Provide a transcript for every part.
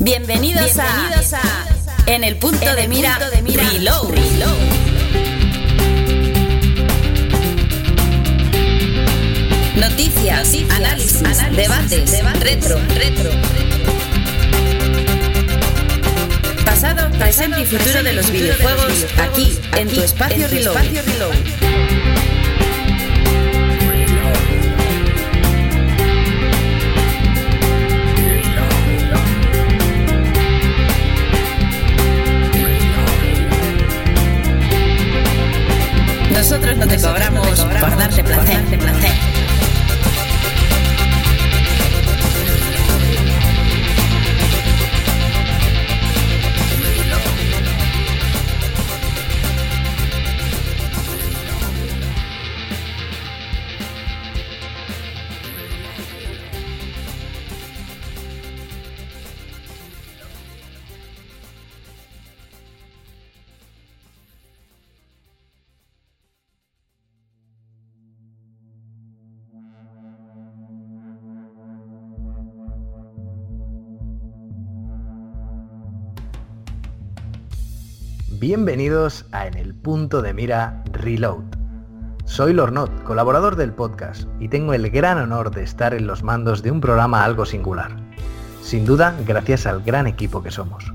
Bienvenidos, Bienvenidos a, En el punto, en de, mira, punto de mira Reload. Reload. Noticias, Noticias análisis, análisis, debates, debates, retro, retro. Pasado, presente y futuro de los videojuegos, aquí, en tu espacio en tu Reload. Espacio Reload. Nosotros no te cobramos por darte placer. placer. Bienvenidos a En el punto de mira Reload. Soy Lornot, colaborador del podcast, y tengo el gran honor de estar en los mandos de un programa algo singular. Sin duda, gracias al gran equipo que somos.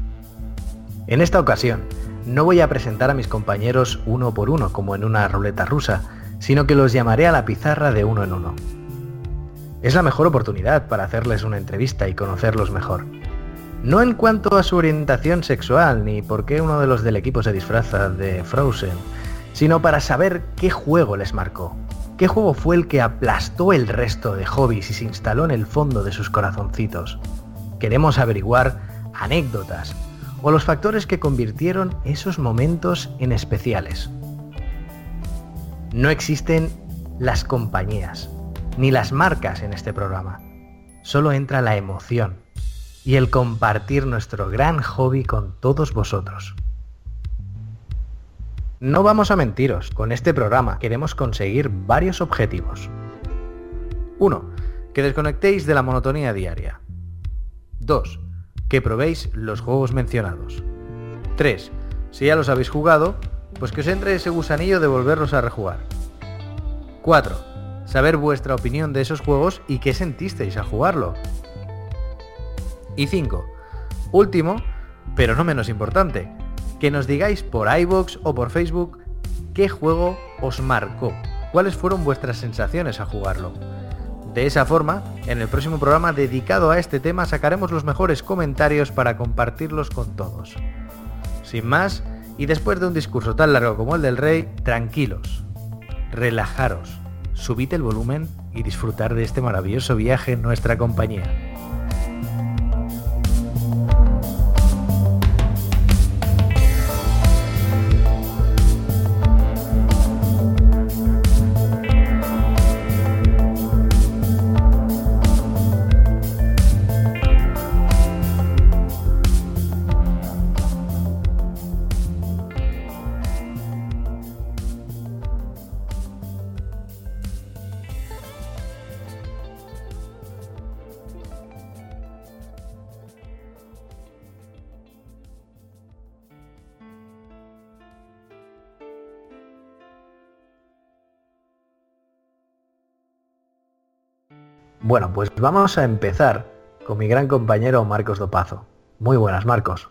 En esta ocasión, no voy a presentar a mis compañeros uno por uno como en una ruleta rusa, sino que los llamaré a la pizarra de uno en uno. Es la mejor oportunidad para hacerles una entrevista y conocerlos mejor. No en cuanto a su orientación sexual ni por qué uno de los del equipo se disfraza de Frozen, sino para saber qué juego les marcó. ¿Qué juego fue el que aplastó el resto de hobbies y se instaló en el fondo de sus corazoncitos? Queremos averiguar anécdotas o los factores que convirtieron esos momentos en especiales. No existen las compañías ni las marcas en este programa. Solo entra la emoción y el compartir nuestro gran hobby con todos vosotros. No vamos a mentiros, con este programa queremos conseguir varios objetivos. 1. Que desconectéis de la monotonía diaria. 2. Que probéis los juegos mencionados. 3. Si ya los habéis jugado, pues que os entre ese gusanillo de volverlos a rejugar. 4. Saber vuestra opinión de esos juegos y qué sentisteis a jugarlo. Y 5. Último, pero no menos importante, que nos digáis por iBox o por Facebook qué juego os marcó, cuáles fueron vuestras sensaciones a jugarlo. De esa forma, en el próximo programa dedicado a este tema sacaremos los mejores comentarios para compartirlos con todos. Sin más, y después de un discurso tan largo como el del rey, tranquilos, relajaros, subid el volumen y disfrutar de este maravilloso viaje en nuestra compañía. Bueno, pues vamos a empezar con mi gran compañero Marcos Dopazo. Muy buenas, Marcos.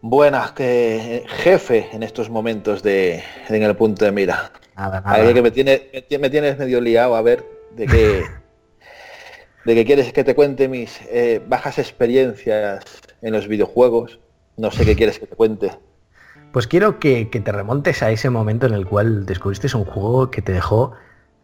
Buenas, que jefe en estos momentos de en el punto de mira. Nada, nada. que me, tiene, me tienes medio liado a ver de qué de que quieres que te cuente mis eh, bajas experiencias en los videojuegos. No sé qué quieres que te cuente. Pues quiero que, que te remontes a ese momento en el cual descubriste un juego que te dejó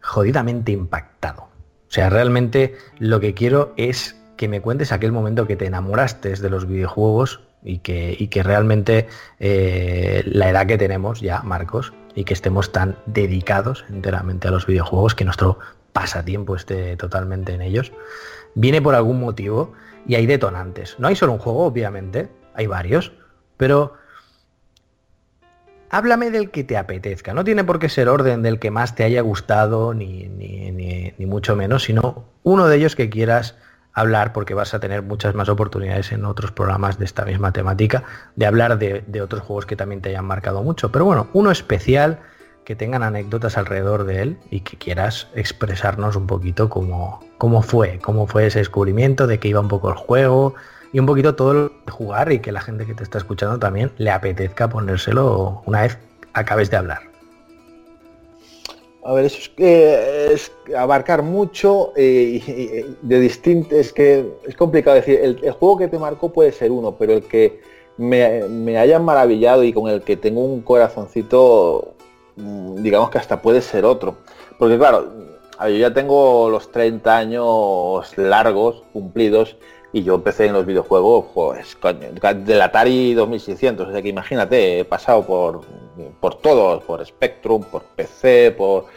jodidamente impactado. O sea, realmente lo que quiero es que me cuentes aquel momento que te enamoraste de los videojuegos y que, que realmente eh, la edad que tenemos ya, Marcos, y que estemos tan dedicados enteramente a los videojuegos, que nuestro pasatiempo esté totalmente en ellos, viene por algún motivo y hay detonantes. No hay solo un juego, obviamente, hay varios, pero háblame del que te apetezca. No tiene por qué ser orden del que más te haya gustado, ni, ni, mucho menos, sino uno de ellos que quieras hablar, porque vas a tener muchas más oportunidades en otros programas de esta misma temática, de hablar de, otros juegos que también te hayan marcado mucho. Pero bueno, uno especial, que tengan anécdotas alrededor de él y que quieras expresarnos un poquito cómo, cómo fue, cómo fue ese descubrimiento, de qué iba un poco el juego y un poquito todo el jugar y que la gente que te está escuchando también le apetezca ponérselo una vez acabes de hablar. A ver, eso es, abarcar mucho eh, de distintos. Es que es complicado decir. El, juego que te marcó puede ser uno, pero el que me, me haya maravillado y con el que tengo un corazoncito, mm, digamos que hasta puede ser otro. Porque claro, yo ya tengo los 30 años largos cumplidos y yo empecé en los videojuegos, pues, del Atari 2600, o sea que imagínate, he pasado por, por todos, por Spectrum, por PC, por,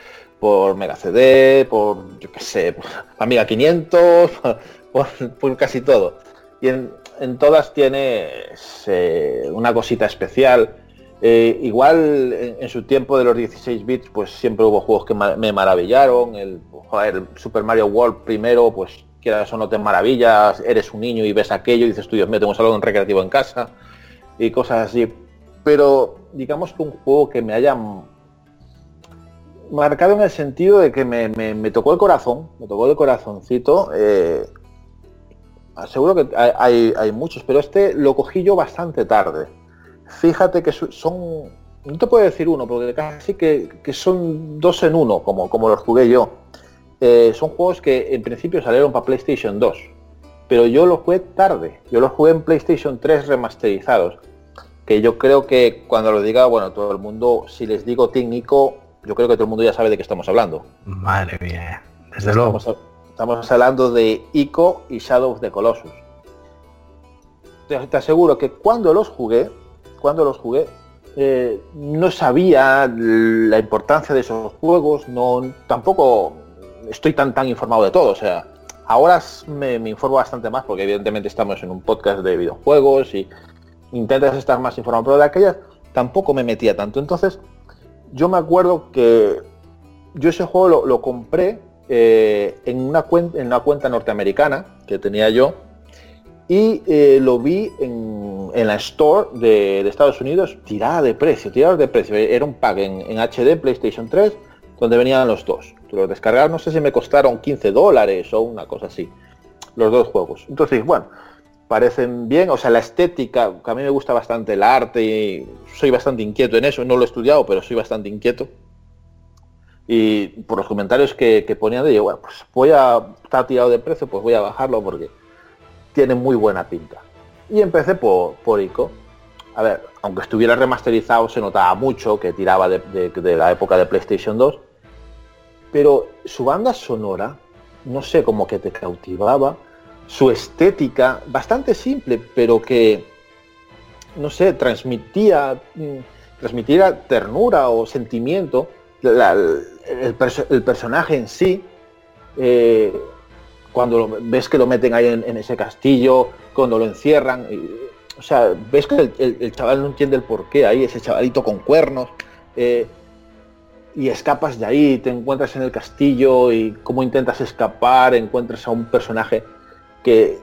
por Mega CD, por, yo qué sé, Amiga 500, por, casi todo. Y en, todas tienes eh, una cosita especial. Eh, igual en, su tiempo de los 16 bits, pues siempre hubo juegos que me maravillaron. El Super Mario World primero, pues quieras o no te maravillas, eres un niño y ves aquello y dices tú, Dios mío, tengo un salón recreativo en casa y cosas así. Pero digamos que un juego que me haya marcado en el sentido de que me, tocó el corazón, me tocó el corazoncito. Eh, seguro que hay, hay, muchos, pero este lo cogí yo bastante tarde. Fíjate que son, no te puedo decir uno, porque casi que, que son dos en uno, como, como los jugué yo. Eh, son juegos que en principio salieron para PlayStation 2, pero yo los jugué tarde. Yo los jugué en PlayStation 3 remasterizados, que yo creo que cuando lo diga, bueno, todo el mundo, si les digo técnico, yo creo que todo el mundo ya sabe de qué estamos hablando. Madre mía, desde estamos, luego. Estamos hablando de ICO y Shadow of the Colossus. Te, te aseguro que cuando los jugué, cuando los jugué, eh, no sabía la importancia de esos juegos, no tampoco estoy tan tan informado de todo. O sea, ahora me, informo bastante más porque evidentemente estamos en un podcast de videojuegos y intentas estar más informado, pero de aquellas tampoco me metía tanto. Entonces, yo me acuerdo que yo ese juego lo, compré eh, en, una cuenta, en una cuenta norteamericana que tenía yo y eh, lo vi en, la store de, Estados Unidos tirada de precio, tirada de precio. Era un pack en, en HD PlayStation 3 donde venían los dos. Los descargaron, no sé si me costaron 15 dólares o una cosa así, los dos juegos. Entonces, bueno, parecen bien, o sea, la estética, que a mí me gusta bastante el arte y soy bastante inquieto en eso, no lo he estudiado, pero soy bastante inquieto. Y por los comentarios que, ponían de ello, bueno, pues voy a estar tirado de precio, pues voy a bajarlo porque tiene muy buena pinta. Y empecé por, por ICO. A ver, aunque estuviera remasterizado, se notaba mucho que tiraba de la época de PlayStation 2 pero su banda sonora, no sé, como que te cautivaba, su estética, bastante simple, pero que, no sé, transmitía, mm, transmitía ternura o sentimiento, el, personaje en sí, eh, cuando ves que lo meten ahí en, ese castillo, cuando lo encierran, o sea, ves que el, chaval no entiende el porqué ahí, ese chavalito con cuernos, eh, y escapas de ahí, te encuentras en el castillo y cómo intentas escapar, encuentras a un personaje que,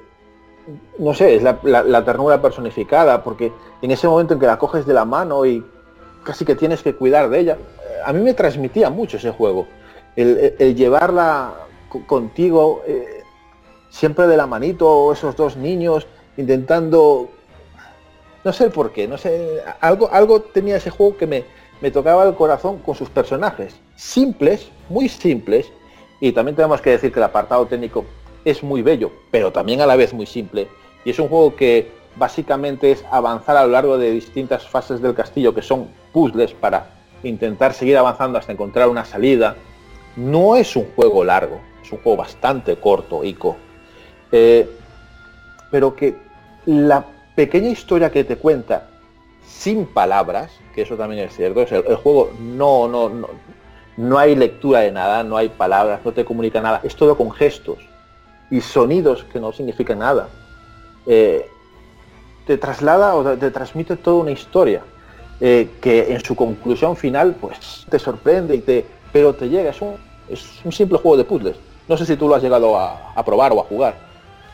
no sé, es la, ternura personificada, porque en ese momento en que la coges de la mano y casi que tienes que cuidar de ella, a mí me transmitía mucho ese juego, el, llevarla contigo, eh, siempre de la manito, esos dos niños, intentando, no sé por qué, no sé, algo, algo tenía ese juego que me, me tocaba el corazón con sus personajes, simples, muy simples, y también tenemos que decir que el apartado técnico es muy bello, pero también a la vez muy simple, y es un juego que básicamente es avanzar a lo largo de distintas fases del castillo que son puzzles para intentar seguir avanzando hasta encontrar una salida. No es un juego largo, es un juego bastante corto, Ico. Eh, pero que la pequeña historia que te cuenta sin palabras, que eso también es cierto, el, juego no, no, no, no hay lectura de nada, no hay palabras, no te comunica nada, es todo con gestos y sonidos que no significan nada. Eh, te traslada o te transmite toda una historia eh, que en su conclusión final pues te sorprende y te pero te llega es un, es un simple juego de puzzles no sé si tú lo has llegado a probar o a jugar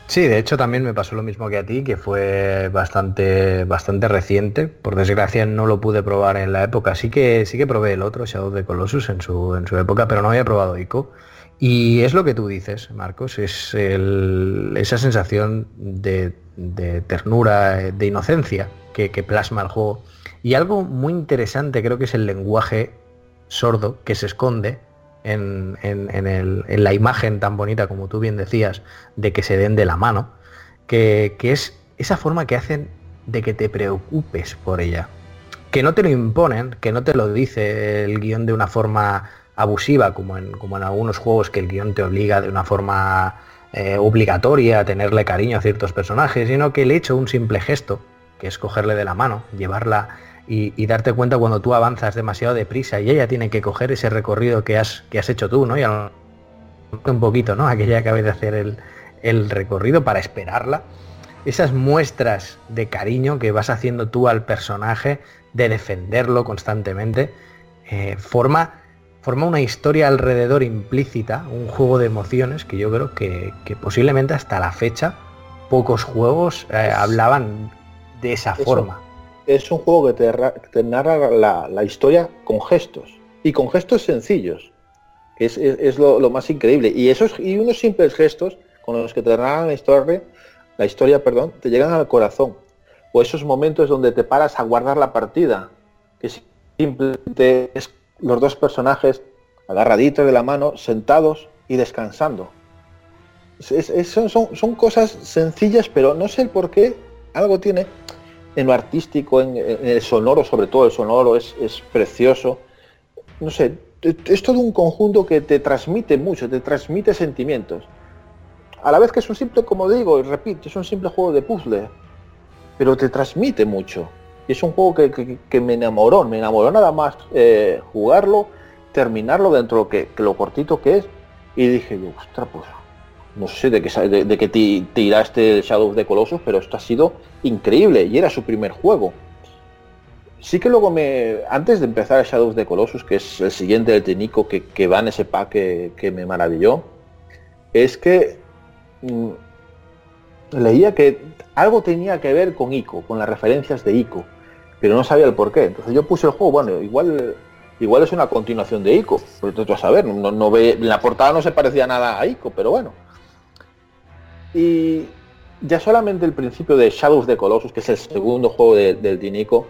Sí, de hecho también me pasó lo mismo que a ti, que fue bastante, bastante reciente. Por desgracia no lo pude probar en la época. Sí que, sí que probé el otro, Shadow the Colossus, en su, en su época, pero no había probado ICO. Y es lo que tú dices, Marcos, es esa sensación de, ternura, de inocencia que, plasma el juego. Y algo muy interesante creo que es el lenguaje sordo que se esconde en, la imagen tan bonita como tú bien decías, de que se den de la mano, que, que es esa forma que hacen de que te preocupes por ella. Que no te lo imponen, que no te lo dice el guion de una forma abusiva, como en, como en algunos juegos que el guion te obliga de una forma eh, obligatoria a tenerle cariño a ciertos personajes, sino que el hecho, un simple gesto, que es cogerle de la mano, llevarla y, darte cuenta cuando tú avanzas demasiado deprisa y ella tiene que coger ese recorrido que has, que has hecho tú, ¿no? Y un poquito, ¿no? A que ella acabe de hacer el, el recorrido para esperarla. Esas muestras de cariño que vas haciendo tú al personaje, de defenderlo constantemente, eh, forma forma una historia alrededor implícita, un juego de emociones que yo creo que, posiblemente hasta la fecha pocos juegos eh, hablaban de esa forma. Es un juego que te, narra la, historia con gestos y con gestos sencillos, que es, lo, más increíble. Y, esos, y unos simples gestos con los que te narran la historia, la historia perdón, te llegan al corazón. O esos momentos donde te paras a guardar la partida, que simplemente es los dos personajes agarraditos de la mano, sentados y descansando. son, cosas sencillas, pero no sé por qué algo tiene en lo artístico, en, el sonoro, sobre todo el sonoro es, precioso. No sé, es todo un conjunto que te transmite mucho, te transmite sentimientos. A la vez que es un simple, como digo, y repito, es un simple juego de puzzle, pero te transmite mucho. Y es un juego que, me enamoró, me enamoró nada más eh, jugarlo, terminarlo dentro de lo, que, lo cortito que es. Y dije ostras, pues no sé de qué, de, de te, tiraste el Shadow of the Colossus, pero esto ha sido increíble y era su primer juego. Sí que luego me, antes de empezar el Shadow of the Colossus, que es el siguiente del Tenico que, que va en ese pack que, me maravilló, es que mm, leía que algo tenía que ver con ICO, con las referencias de ICO, pero no sabía el por qué. Entonces yo puse el juego, bueno, igual igual es una continuación de ICO, porque tú a saber, no, no ve, en la portada no se parecía nada a ICO, pero bueno. Y ya solamente el principio de Shadows de Colossus, que es el segundo juego del Dinico,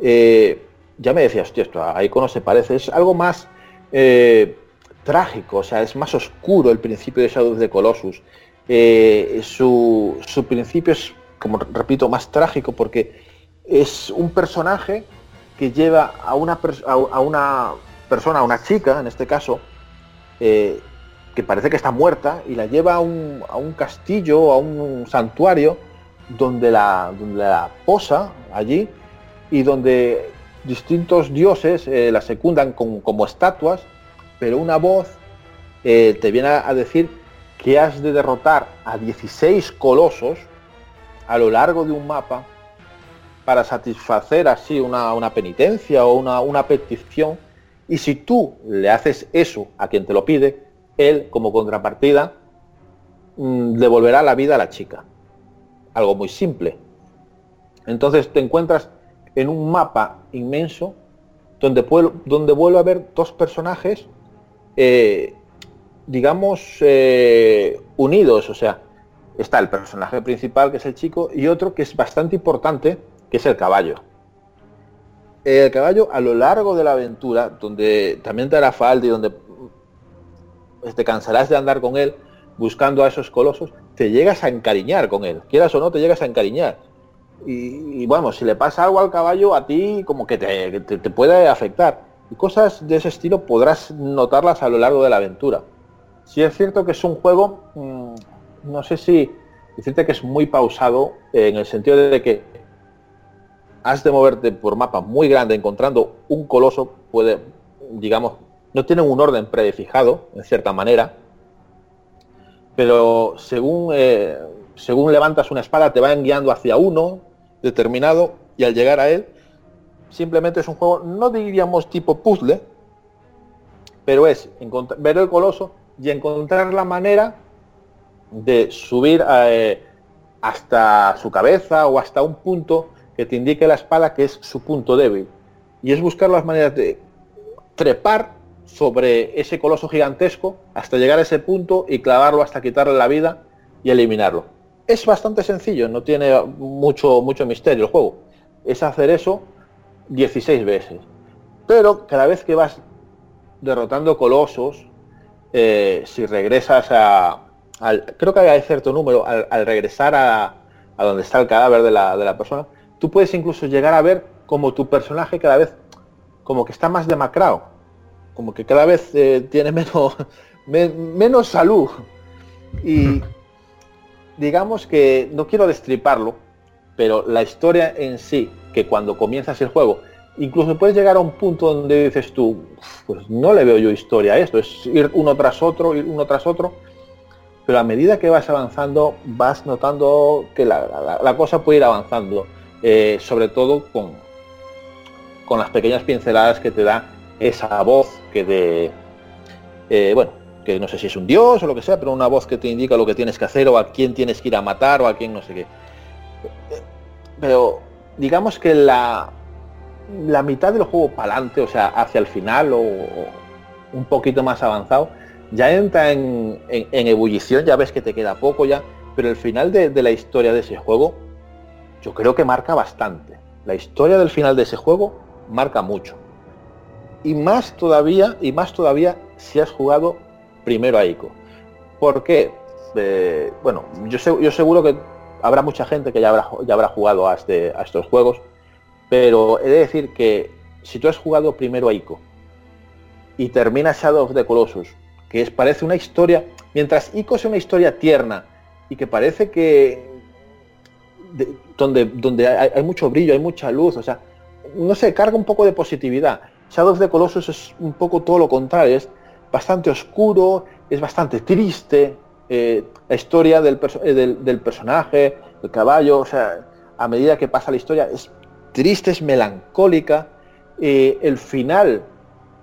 eh, ya me decía, hostia, esto a ICO no se parece, es algo más eh, trágico, o sea, es más oscuro el principio de Shadows de Colossus. Eh, su, principio es, como repito, más trágico porque es un personaje que lleva a una, a una persona, a una chica en este caso, eh, que parece que está muerta y la lleva a un, a un castillo, a un santuario, donde la, donde la posa allí y donde distintos dioses eh, la secundan como estatuas, pero una voz te viene a decir que has de derrotar a 16 colosos a lo largo de un mapa para satisfacer así una, penitencia o una, petición. Y si tú le haces eso a quien te lo pide, él como contrapartida mm, devolverá la vida a la chica. Algo muy simple. Entonces te encuentras en un mapa inmenso donde, donde vuelve a haber dos personajes eh, digamos, eh, unidos. O sea, está el personaje principal, que es el chico, y otro que es bastante importante, que es el caballo. El caballo a lo largo de la aventura, donde también te hará falta y donde pues, te cansarás de andar con él buscando a esos colosos, te llegas a encariñar con él. Quieras o no, te llegas a encariñar. Y, bueno, si le pasa algo al caballo, a ti como que te, te puede afectar. Y cosas de ese estilo podrás notarlas a lo largo de la aventura. Sí es cierto que es un juego, mm, no sé si decirte que es muy pausado eh, en el sentido de que has de moverte por mapa muy grande encontrando un coloso, puede, digamos, no tiene un orden predefijado, en cierta manera, pero según, eh, según levantas una espada te van guiando hacia uno determinado y al llegar a él, simplemente es un juego, no diríamos tipo puzzle, pero es ver el coloso y encontrar la manera de subir eh, hasta su cabeza o hasta un punto que te indique la espada que es su punto débil. Y es buscar las maneras de trepar sobre ese coloso gigantesco hasta llegar a ese punto y clavarlo hasta quitarle la vida y eliminarlo. Es bastante sencillo, no tiene mucho, mucho misterio el juego. Es hacer eso 16 veces. Pero cada vez que vas derrotando colosos, eh, si regresas a... Al, creo que hay cierto número, al, regresar a, donde está el cadáver de la, de la persona, tú puedes incluso llegar a ver como tu personaje cada vez como que está más demacrado, como que cada vez eh, tiene menos, menos salud. Y digamos que no quiero destriparlo, pero la historia en sí, que cuando comienzas el juego, incluso puedes llegar a un punto donde dices tú, pues no le veo yo historia a esto, es ir uno tras otro, ir uno tras otro, pero a medida que vas avanzando vas notando que la, cosa puede ir avanzando, eh, sobre todo con, con las pequeñas pinceladas que te da esa voz que de, eh, bueno, que no sé si es un dios o lo que sea, pero una voz que te indica lo que tienes que hacer o a quién tienes que ir a matar o a quién no sé qué. Pero digamos que la, la mitad del juego para adelante, o sea, hacia el final o, un poquito más avanzado, ya entra en, ebullición, ya ves que te queda poco ya, pero el final de, de la historia de ese juego, yo creo que marca bastante. La historia del final de ese juego marca mucho. Y más todavía, y más todavía si has jugado primero a ICO. porque eh, bueno, yo, yo seguro que habrá mucha gente que ya habrá, ya habrá jugado a, este, a estos juegos, pero he de decir que si tú has jugado primero a ICO y termina Shadow of the Colossus, que es, parece una historia, mientras ICO es una historia tierna y que parece que donde, donde hay, mucho brillo, hay mucha luz, o sea, no sé, carga un poco de positividad. Shadow of the Colossus es un poco todo lo contrario, es bastante oscuro, es bastante triste, eh, la historia eh, del, del, personaje, el caballo, o sea, a medida que pasa la historia es triste, es melancólica, eh, el final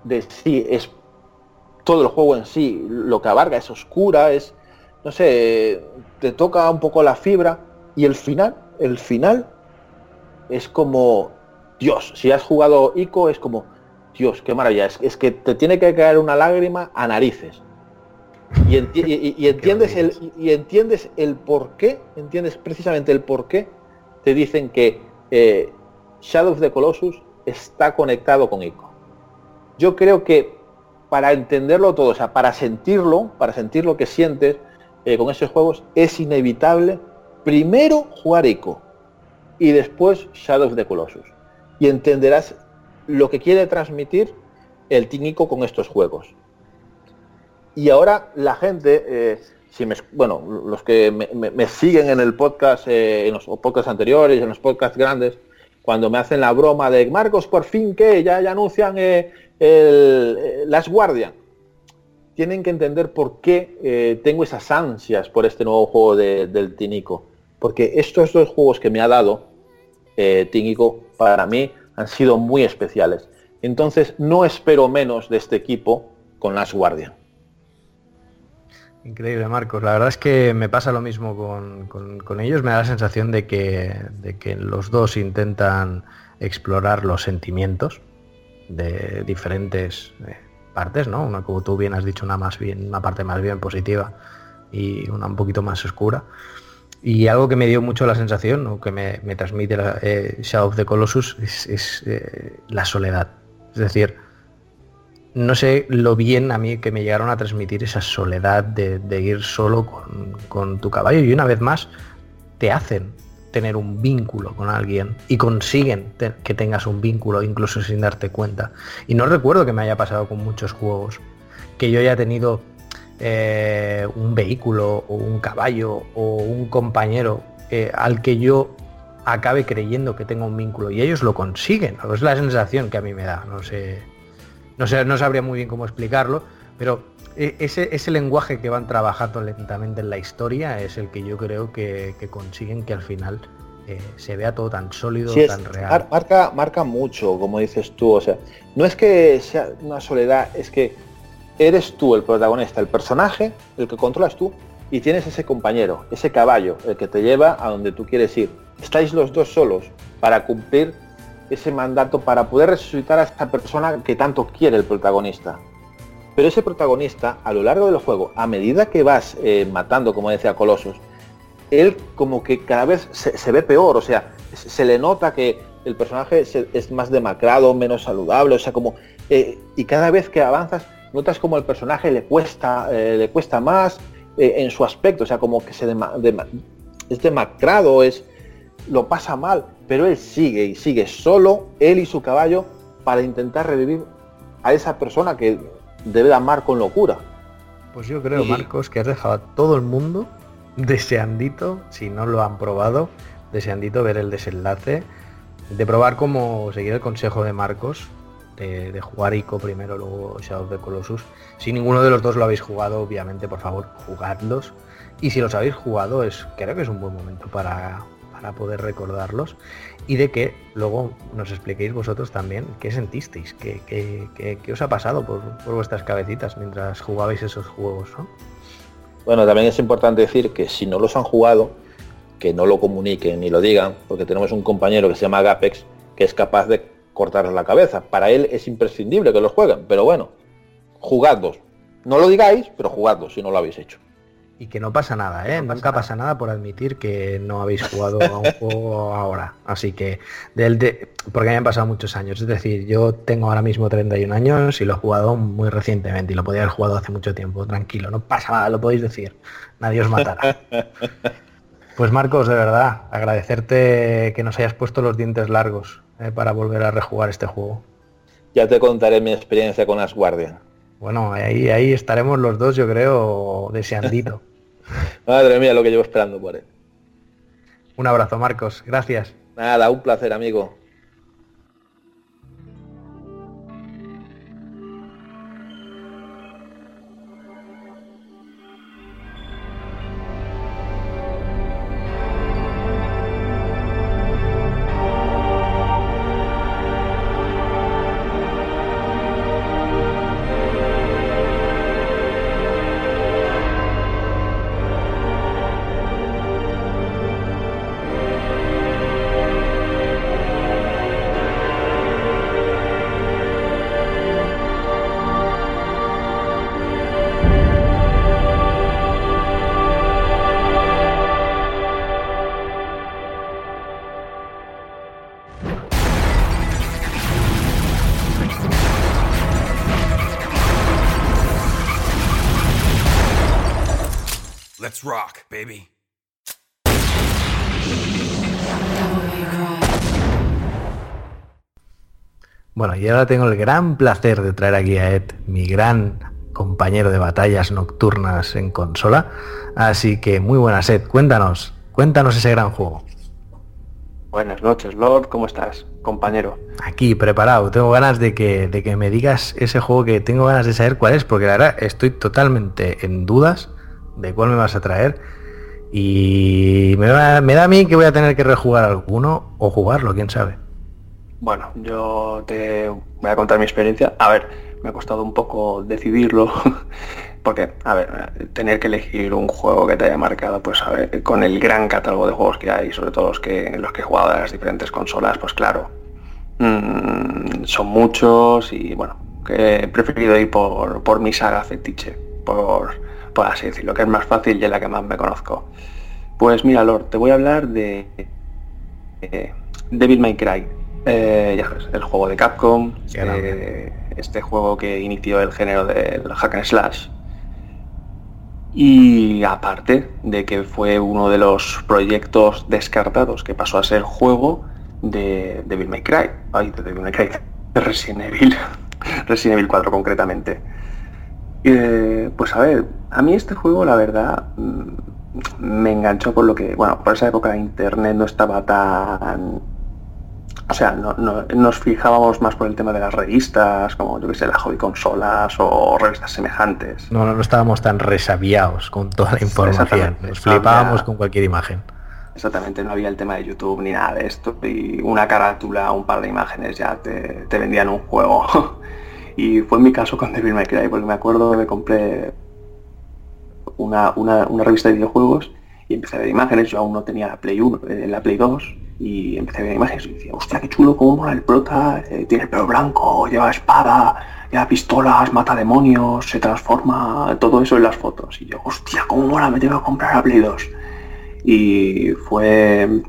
de sí es todo el juego en sí, lo que abarca es oscura, es, no sé, te toca un poco la fibra y el final, el final es como, Dios, si has jugado ICO es como, Dios, qué maravilla, es, que te tiene que caer una lágrima a narices. Y, entiendes el, y entiendes el por qué, entiendes precisamente el por qué te dicen que eh, Shadow of the Colossus está conectado con Ico. Yo creo que para entenderlo todo, o sea, para sentirlo, para sentir lo que sientes eh, con esos juegos, es inevitable primero jugar Ico y después Shadow of the Colossus. Y entenderás lo que quiere transmitir el Tínico con estos juegos. Y ahora la gente, eh, si me, bueno, los que me, siguen en el podcast, eh, en los podcasts anteriores, en los podcasts grandes, cuando me hacen la broma de Marcos, por fin que ya, ya anuncian eh, el, Las Guardian, tienen que entender por qué tengo esas ansias por este nuevo juego del Tinico. Porque estos dos juegos que me ha dado Tínico, para mí, han sido muy especiales. Entonces no espero menos de este equipo con las Guardian. Increíble, Marcos. La verdad es que me pasa lo mismo con, ellos. Me da la sensación de que, de que, los dos intentan explorar los sentimientos de diferentes eh, partes, ¿no? Una, como tú bien has dicho, una más bien, una parte más bien positiva y una un poquito más oscura. Y algo que me dio mucho la sensación, o que me, transmite la, eh, Shadow of the Colossus, es, eh, la soledad. Es decir, no sé lo bien a mí que me llegaron a transmitir esa soledad de, ir solo con, tu caballo. Y una vez más, te hacen tener un vínculo con alguien y consiguen que tengas un vínculo incluso sin darte cuenta. Y no recuerdo que me haya pasado con muchos juegos, que yo haya tenido eh, un vehículo o un caballo o un compañero eh, al que yo acabe creyendo que tengo un vínculo y ellos lo consiguen. Es la sensación que a mí me da. No sé, no sé, no sabría muy bien cómo explicarlo, pero e, ese, ese lenguaje que van trabajando lentamente en la historia es el que yo creo que, consiguen que al final eh, se vea todo tan sólido, tan real. Marca, marca mucho, como dices tú. O sea, no es que sea una soledad, es que eres tú el protagonista, el personaje, el que controlas tú, y tienes ese compañero, ese caballo, el que te lleva a donde tú quieres ir. Estáis los dos solos para cumplir ese mandato, para poder resucitar a esta persona que tanto quiere el protagonista. Pero ese protagonista, a lo largo del juego, a medida que vas eh, matando, como decía Colosos, él como que cada vez se, ve peor, o sea, se, le nota que el personaje es más demacrado, menos saludable, o sea, como... Eh, y cada vez que avanzas, notas como el personaje le cuesta, eh, le cuesta más en su aspecto, o sea, como que se es demacrado, es, lo pasa mal, pero él sigue y sigue solo, él y su caballo, para intentar revivir a esa persona que debe de amar con locura. Pues yo creo, Marcos, que has dejado a todo el mundo deseandito, si no lo han probado, deseandito ver el desenlace, de probar cómo seguir el consejo de Marcos, de, jugar ICO primero, luego Shadow of the Colossus. Si ninguno de los dos lo habéis jugado, obviamente, por favor, jugadlos. Y si los habéis jugado, es, creo que es un buen momento para, para poder recordarlos y de que luego nos expliquéis vosotros también qué sentisteis, qué, qué, os ha pasado por, vuestras cabecitas mientras jugabais esos juegos. Bueno, también es importante decir que si no los han jugado, que no lo comuniquen ni lo digan, porque tenemos un compañero que se llama Gapex, que es capaz de cortarles la cabeza. Para él es imprescindible que los jueguen, pero bueno, jugadlos. No lo digáis, pero jugadlos si no lo habéis hecho. Y que no pasa nada, ¿eh? Nunca pasa nada por admitir que no habéis jugado a un juego ahora. Así que, del de, porque me han pasado muchos años. Es decir, yo tengo ahora mismo 31 años y lo he jugado muy recientemente y lo podía haber jugado hace mucho tiempo. Tranquilo, no pasa nada, lo podéis decir. Nadie os matará. Pues Marcos, de verdad, agradecerte que nos hayas puesto los dientes largos eh, para volver a rejugar este juego. Ya te contaré mi experiencia con As Guardian. Bueno, ahí, ahí estaremos los dos, yo creo, deseandito. Madre mía, lo que llevo esperando por él. Un abrazo, Marcos. Gracias. Nada, un placer, amigo. Y ahora tengo el gran placer de traer aquí a Ed, mi gran compañero de batallas nocturnas en consola. Así que muy buenas, Ed. Cuéntanos, cuéntanos ese gran juego. Buenas noches, Lord. ¿Cómo estás, compañero? Aquí, preparado. Tengo ganas de que, de que me digas ese juego que tengo ganas de saber cuál es, porque la verdad estoy totalmente en dudas de cuál me vas a traer. Y me, da a mí que voy a tener que rejugar alguno o jugarlo, quién sabe. Bueno, yo te voy a contar mi experiencia. A ver, me ha costado un poco decidirlo. Porque, a ver, tener que elegir un juego que te haya marcado, pues a ver, con el gran catálogo de juegos que hay, sobre todo los que, los que he jugado de las diferentes consolas, pues claro, mm, son muchos y bueno, que he preferido ir por, por mi saga fetiche, por, por así decirlo, que es más fácil y es la que más me conozco. Pues mira, Lord, te voy a hablar de eh, Devil May Cry, eh, el juego de Capcom, eh, este juego que inició el género del hack and slash. Y aparte de que fue uno de los proyectos descartados que pasó a ser juego de Devil May Cry, ay, de Devil May Cry, de Resident Evil, Resident Evil 4 concretamente. Eh, pues a ver, a mí este juego la verdad mm, me enganchó por lo que, bueno, por esa época internet no estaba tan... O sea, no, nos fijábamos más por el tema de las revistas, como yo que sé, las hobby consolas o revistas semejantes. No, no, estábamos tan resabiados con toda la información, nos flipábamos con cualquier imagen. Exactamente, no había el tema de YouTube ni nada de esto, y una carátula, un par de imágenes ya te, te vendían un juego. Y fue mi caso con Devil May Cry, porque me acuerdo que compré una, revista de videojuegos y empecé a ver imágenes. Yo aún no tenía la Play 1, eh, la Play 2 y empecé a ver imágenes y decía, hostia, qué chulo, cómo mola el prota, eh, tiene el pelo blanco, lleva espada, lleva pistolas, mata demonios, se transforma, todo eso en las fotos. Y yo, hostia, cómo mola, me tengo que comprar la Play 2. Y fue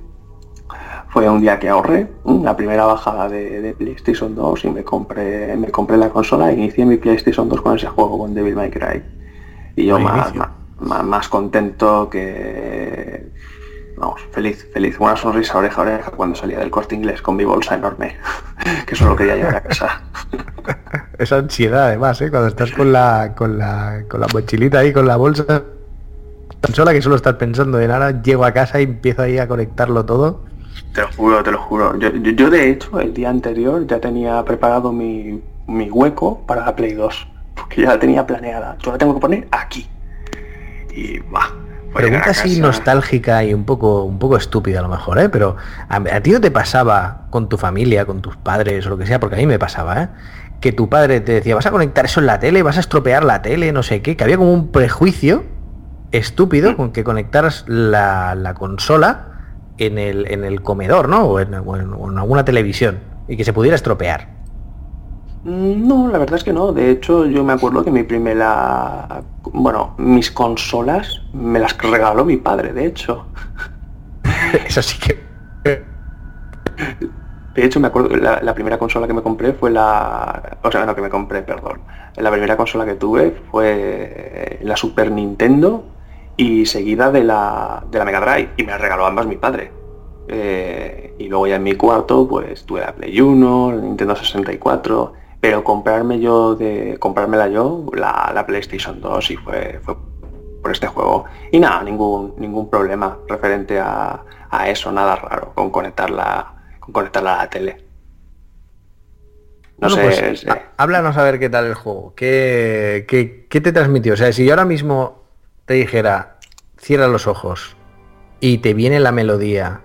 fue un día que ahorré la primera bajada de, PlayStation 2 y me compré me compré la consola e inicié mi PlayStation 2 con ese juego con Devil May Cry y yo más, más, contento que vamos feliz feliz una sonrisa oreja a oreja cuando salía del corte inglés con mi bolsa enorme que solo quería llevar a casa esa ansiedad además ¿eh? cuando estás con la con la con la mochilita ahí con la bolsa consola que solo estás pensando en ahora llego a casa y empiezo ahí a conectarlo todo te lo juro, te lo juro. Yo, de hecho el día anterior ya tenía preparado mi, hueco para la Play 2. Porque ya la tenía planeada. Yo la tengo que poner aquí. Y va. Pregunta así nostálgica y un poco, un poco estúpida a lo mejor, ¿eh? Pero a, ti no te pasaba con tu familia, con tus padres o lo que sea, porque a mí me pasaba, ¿eh? Que tu padre te decía, vas a conectar eso en la tele, vas a estropear la tele, no sé qué, que había como un prejuicio estúpido mm. con que conectaras la, la consola en el, en el comedor, ¿no? O en, alguna televisión y que se pudiera estropear. Mm, no, la verdad es que no. De hecho, yo me acuerdo que mi primera... Bueno, mis consolas me las regaló mi padre, de hecho. Eso sí que... De hecho, me acuerdo, la, la primera consola que me compré fue la... O sea, no, que me compré, perdón. La primera consola que tuve fue la Super Nintendo y seguida de la, de la Mega Drive y me regaló ambas mi padre. Eh, y luego ya en mi cuarto pues tuve la Play 1, la Nintendo 64, pero comprarme yo de comprármela yo la, la PlayStation 2 y fue, fue por este juego. Y nada, ningún, ningún problema referente a, eso, nada raro con conectarla, con conectarla a la tele. No sé, pues, háblanos a ver qué tal el juego. ¿Qué, qué, qué te transmitió? O sea, si yo ahora mismo te dijera, cierra los ojos y te viene la melodía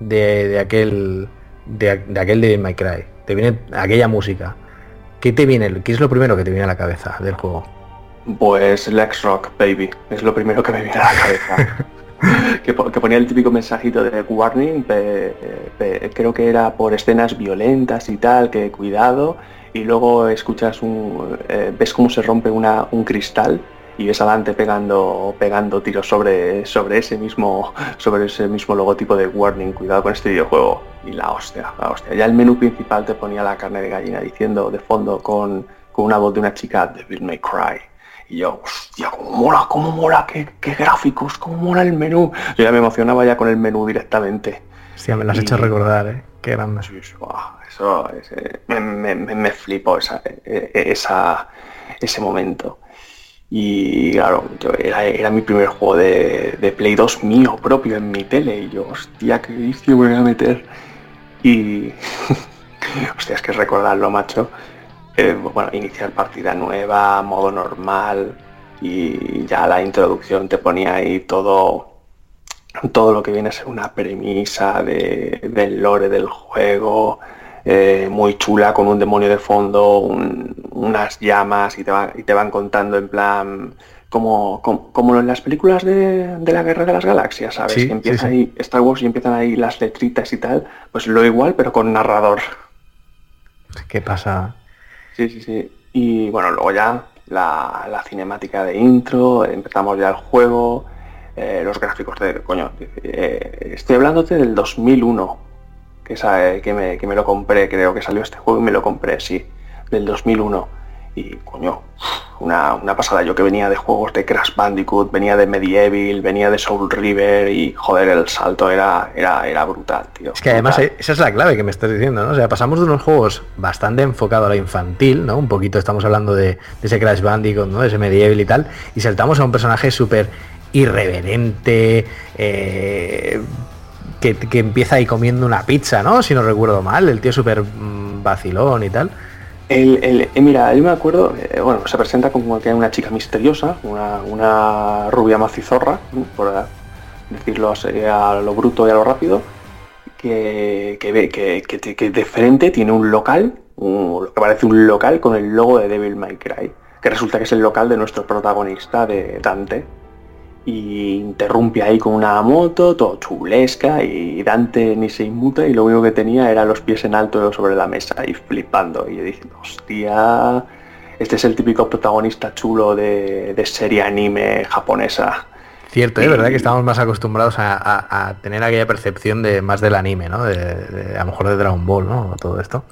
de, aquel de, aquel de My Cry, te viene aquella música, ¿qué te viene? ¿Qué es lo primero que te viene a la cabeza del juego? Pues Lex Rock, baby, es lo primero que me viene a la cabeza. que, ponía el típico mensajito de warning, creo que era por escenas violentas y tal, que cuidado, y luego escuchas un, eh, ves cómo se rompe una, un cristal y ves a pegando, pegando tiros sobre, sobre, ese mismo, sobre ese mismo logotipo de Warning, cuidado con este videojuego. Y la hostia, la hostia. Ya el menú principal te ponía la carne de gallina diciendo de fondo con, una voz de una chica, Devil May Cry. Y yo, hostia, cómo mola, cómo mola, qué, gráficos, cómo mola el menú. Yo ya me emocionaba ya con el menú directamente. Sí, me lo has hecho recordar, ¿eh? Qué grande. eso, me, me, me, flipó esa, e, e, esa, ese momento. Y claro, era, mi primer juego de, Play 2 mío propio en mi tele. Y yo, hostia, qué vicio voy a meter. Y. hostia, es que recordarlo, macho. Eh, bueno, iniciar partida nueva, modo normal. Y ya la introducción te ponía ahí todo. Todo lo que viene a ser una premisa de, del lore del juego. Eh, muy chula con un demonio de fondo, unas llamas y te, y te, van contando en plan como, como, en las películas de, la Guerra de las Galaxias, ¿sabes? que empiezan ahí Star Wars y empiezan ahí las letritas y tal, pues lo igual pero con narrador. ¿Qué pasa? Sí, sí, sí. Y bueno, luego ya la, cinemática de intro, empezamos ya el juego, eh, los gráficos de... Coño, eh, estoy hablándote del 2001, que, sabe, que, me, que me lo compré, creo que salió este juego y me lo compré, sí, del 2001. Y coño, una, pasada. Yo que venía de juegos de Crash Bandicoot, venía de Medieval, venía de Soul River y joder, el salto era, era, era brutal, tío. Es que además esa es la clave que me estás diciendo, ¿no? O sea, pasamos de unos juegos bastante enfocados a lo infantil, ¿no? Un poquito estamos hablando de, ese Crash Bandicoot, ¿no? De ese Medieval y tal. Y saltamos a un personaje súper irreverente, eh, que, empieza ahí comiendo una pizza, ¿no? Si no recuerdo mal, el tío súper mm, vacilón y tal. El, eh, mira, yo me acuerdo, eh, bueno, se presenta como que una chica misteriosa, una, rubia macizorra, por decirlo a lo bruto y a lo rápido, que, ve que, que, de frente tiene un local, lo que parece un local con el logo de Devil May Cry, que resulta que es el local de nuestro protagonista de Dante, y interrumpe ahí con una moto, todo chulesca, y Dante ni se inmuta y lo único que tenía era los pies en alto sobre la mesa y flipando. Y yo dije, hostia, este es el típico protagonista chulo de, serie anime japonesa. Cierto, es verdad que estamos más acostumbrados a, tener aquella percepción de más del anime, ¿no? De, a lo mejor de Dragon Ball, ¿no? Todo esto.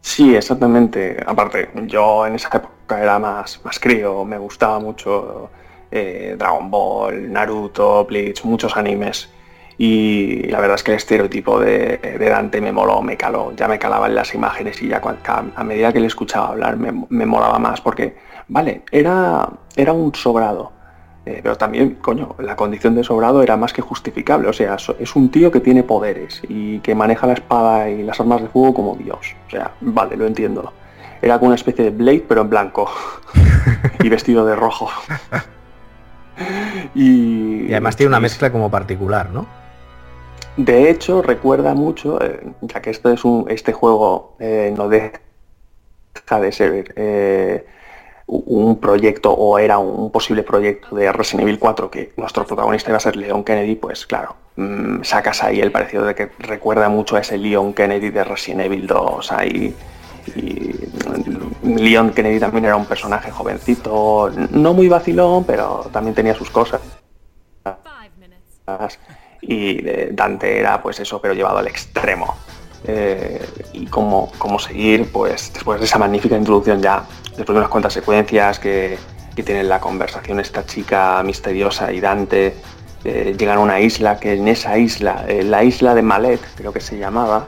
Sí, exactamente. Aparte, yo en esa época era más, más crío, me gustaba mucho eh, Dragon Ball, Naruto, Bleach, muchos animes. Y la verdad es que el estereotipo de, Dante me moló, me caló, ya me calaban las imágenes y ya a medida que le escuchaba hablar me, molaba más porque, vale, era, era un sobrado, eh, pero también, coño, la condición de sobrado era más que justificable, o sea, es un tío que tiene poderes y que maneja la espada y las armas de fuego como Dios, o sea, vale, lo entiendo. Era como una especie de Blade pero en blanco y vestido de rojo. y, además tiene una mezcla como particular, ¿no? De hecho, recuerda mucho, eh, ya que este, es un, este juego eh, no deja de ser eh, un proyecto o era un posible proyecto de Resident Evil 4 que nuestro protagonista iba a ser Leon Kennedy, pues claro, mm, sacas ahí el parecido de que recuerda mucho a ese Leon Kennedy de Resident Evil 2 ahí y Leon Kennedy también era un personaje jovencito, no muy vacilón, pero también tenía sus cosas. Y Dante era pues eso, pero llevado al extremo. Eh, y cómo, cómo seguir, pues después de esa magnífica introducción ya, después de unas cuantas secuencias que, que tienen la conversación esta chica misteriosa y Dante, eh, llegan a una isla, que en esa isla, eh, la isla de Malet, creo que se llamaba,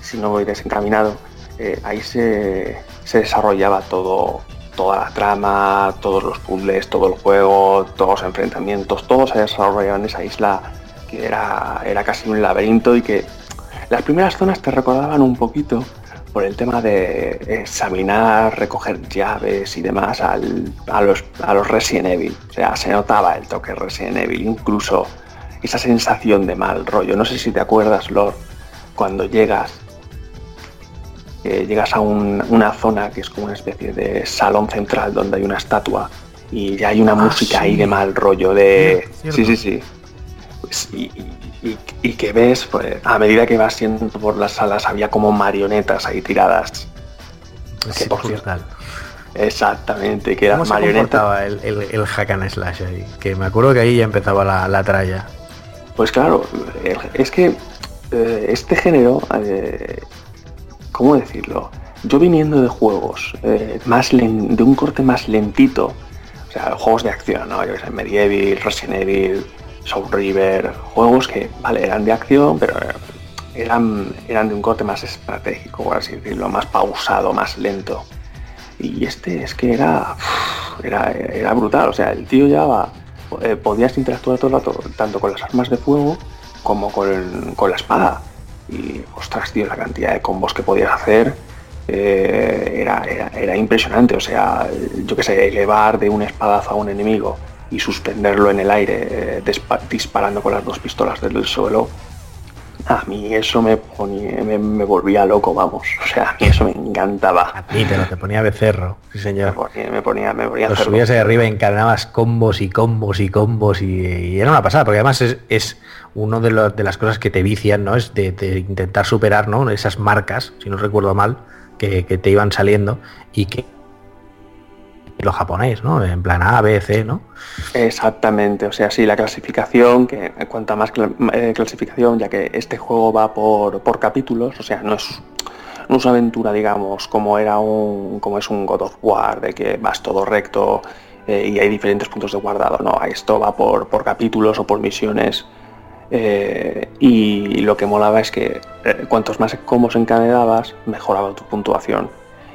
si no voy desencaminado, eh, ahí se, desarrollaba todo, toda la trama, todos los puzzles, todo el juego, todos los enfrentamientos, todo se desarrollaba en esa isla que era, era casi un laberinto y que las primeras zonas te recordaban un poquito por el tema de examinar, recoger llaves y demás a, los, a los Resident Evil. O sea, se notaba el toque Resident Evil, incluso esa sensación de mal rollo. No sé si te acuerdas, Lord, cuando llegas llegas a una zona que es como una especie de salón central donde hay una estatua y ya hay una ah, música ahí de mal rollo de... Sí, sí, sí. Pues, y, que ves, pues, a medida que vas yendo por las salas había como marionetas ahí tiradas. que, por Exactamente, que eran marionetas. el, el, el, hack and slash ahí? Que me acuerdo que ahí ya empezaba la, la tralla. Pues claro, es que eh, este género eh, ¿cómo decirlo? Yo viniendo de juegos eh, más de un corte más lentito, o sea, juegos de acción, ¿no? Yo sé, Medieval, Resident Evil, Soul River, juegos que, vale, eran de acción, pero eran, eran de un corte más estratégico, por así decirlo, más pausado, más lento. Y este es que era, era, era brutal, o sea, el tío ya va, eh, podías interactuar todo el rato, tanto con las armas de fuego como con, con la espada y ostras, tío, la cantidad de combos que podías hacer eh, era, era, impresionante. O sea, yo que sé, elevar de un espadazo a un enemigo y suspenderlo en el aire eh, disparando con las dos pistolas desde el suelo. A mí eso me, ponía, me, volvía loco, vamos. O sea, a mí eso me encantaba. A ti, pero te ponía becerro, sí señor. Me ponía, me ponía, Lo subías de arriba y encadenabas combos y combos y combos y, era una pasada, porque además es, es uno de, las cosas que te vician, ¿no? Es de, intentar superar, ¿no? Esas marcas, si no recuerdo mal, que, te iban saliendo y que lo japonés, ¿no? En plan A, B, C, ¿no? Exactamente, o sea, sí, la clasificación, que cuanta más eh, clasificación, ya que este juego va por, por capítulos, o sea, no es, no es una aventura, digamos, como era un, como es un God of War, de que vas todo recto eh, y hay diferentes puntos de guardado, no, esto va por, por capítulos o por misiones eh, y lo que molaba es que eh, cuantos más combos encadenabas, mejoraba tu puntuación.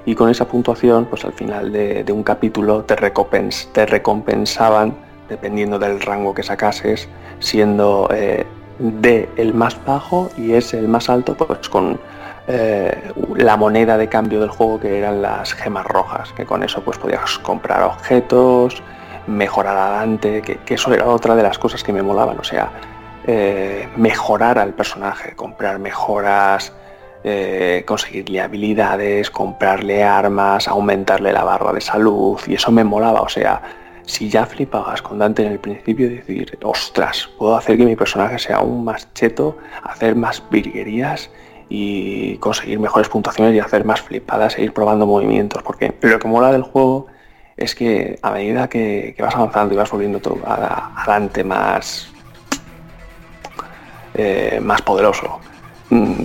Y con esa puntuación, pues al final de, un capítulo te, te, recompensaban, dependiendo del rango que sacases, siendo eh, D el más bajo y S el más alto, pues con la moneda de cambio del juego que eran las gemas rojas, que con eso pues podías comprar objetos, mejorar adelante, que eso era otra de las cosas que me molaban. O sea, eh, mejorar al personaje, comprar mejoras, eh, conseguirle habilidades, comprarle armas, aumentarle la barra de salud y eso me molaba, o sea, si ya flipabas con Dante en el principio, decir, ostras, puedo hacer que mi personaje sea aún más cheto, hacer más virguerías y conseguir mejores puntuaciones y hacer más flipadas e ir probando movimientos. Porque lo que mola del juego es que a medida que, vas avanzando y vas volviendo todo a, Dante más, eh, más poderoso, mm,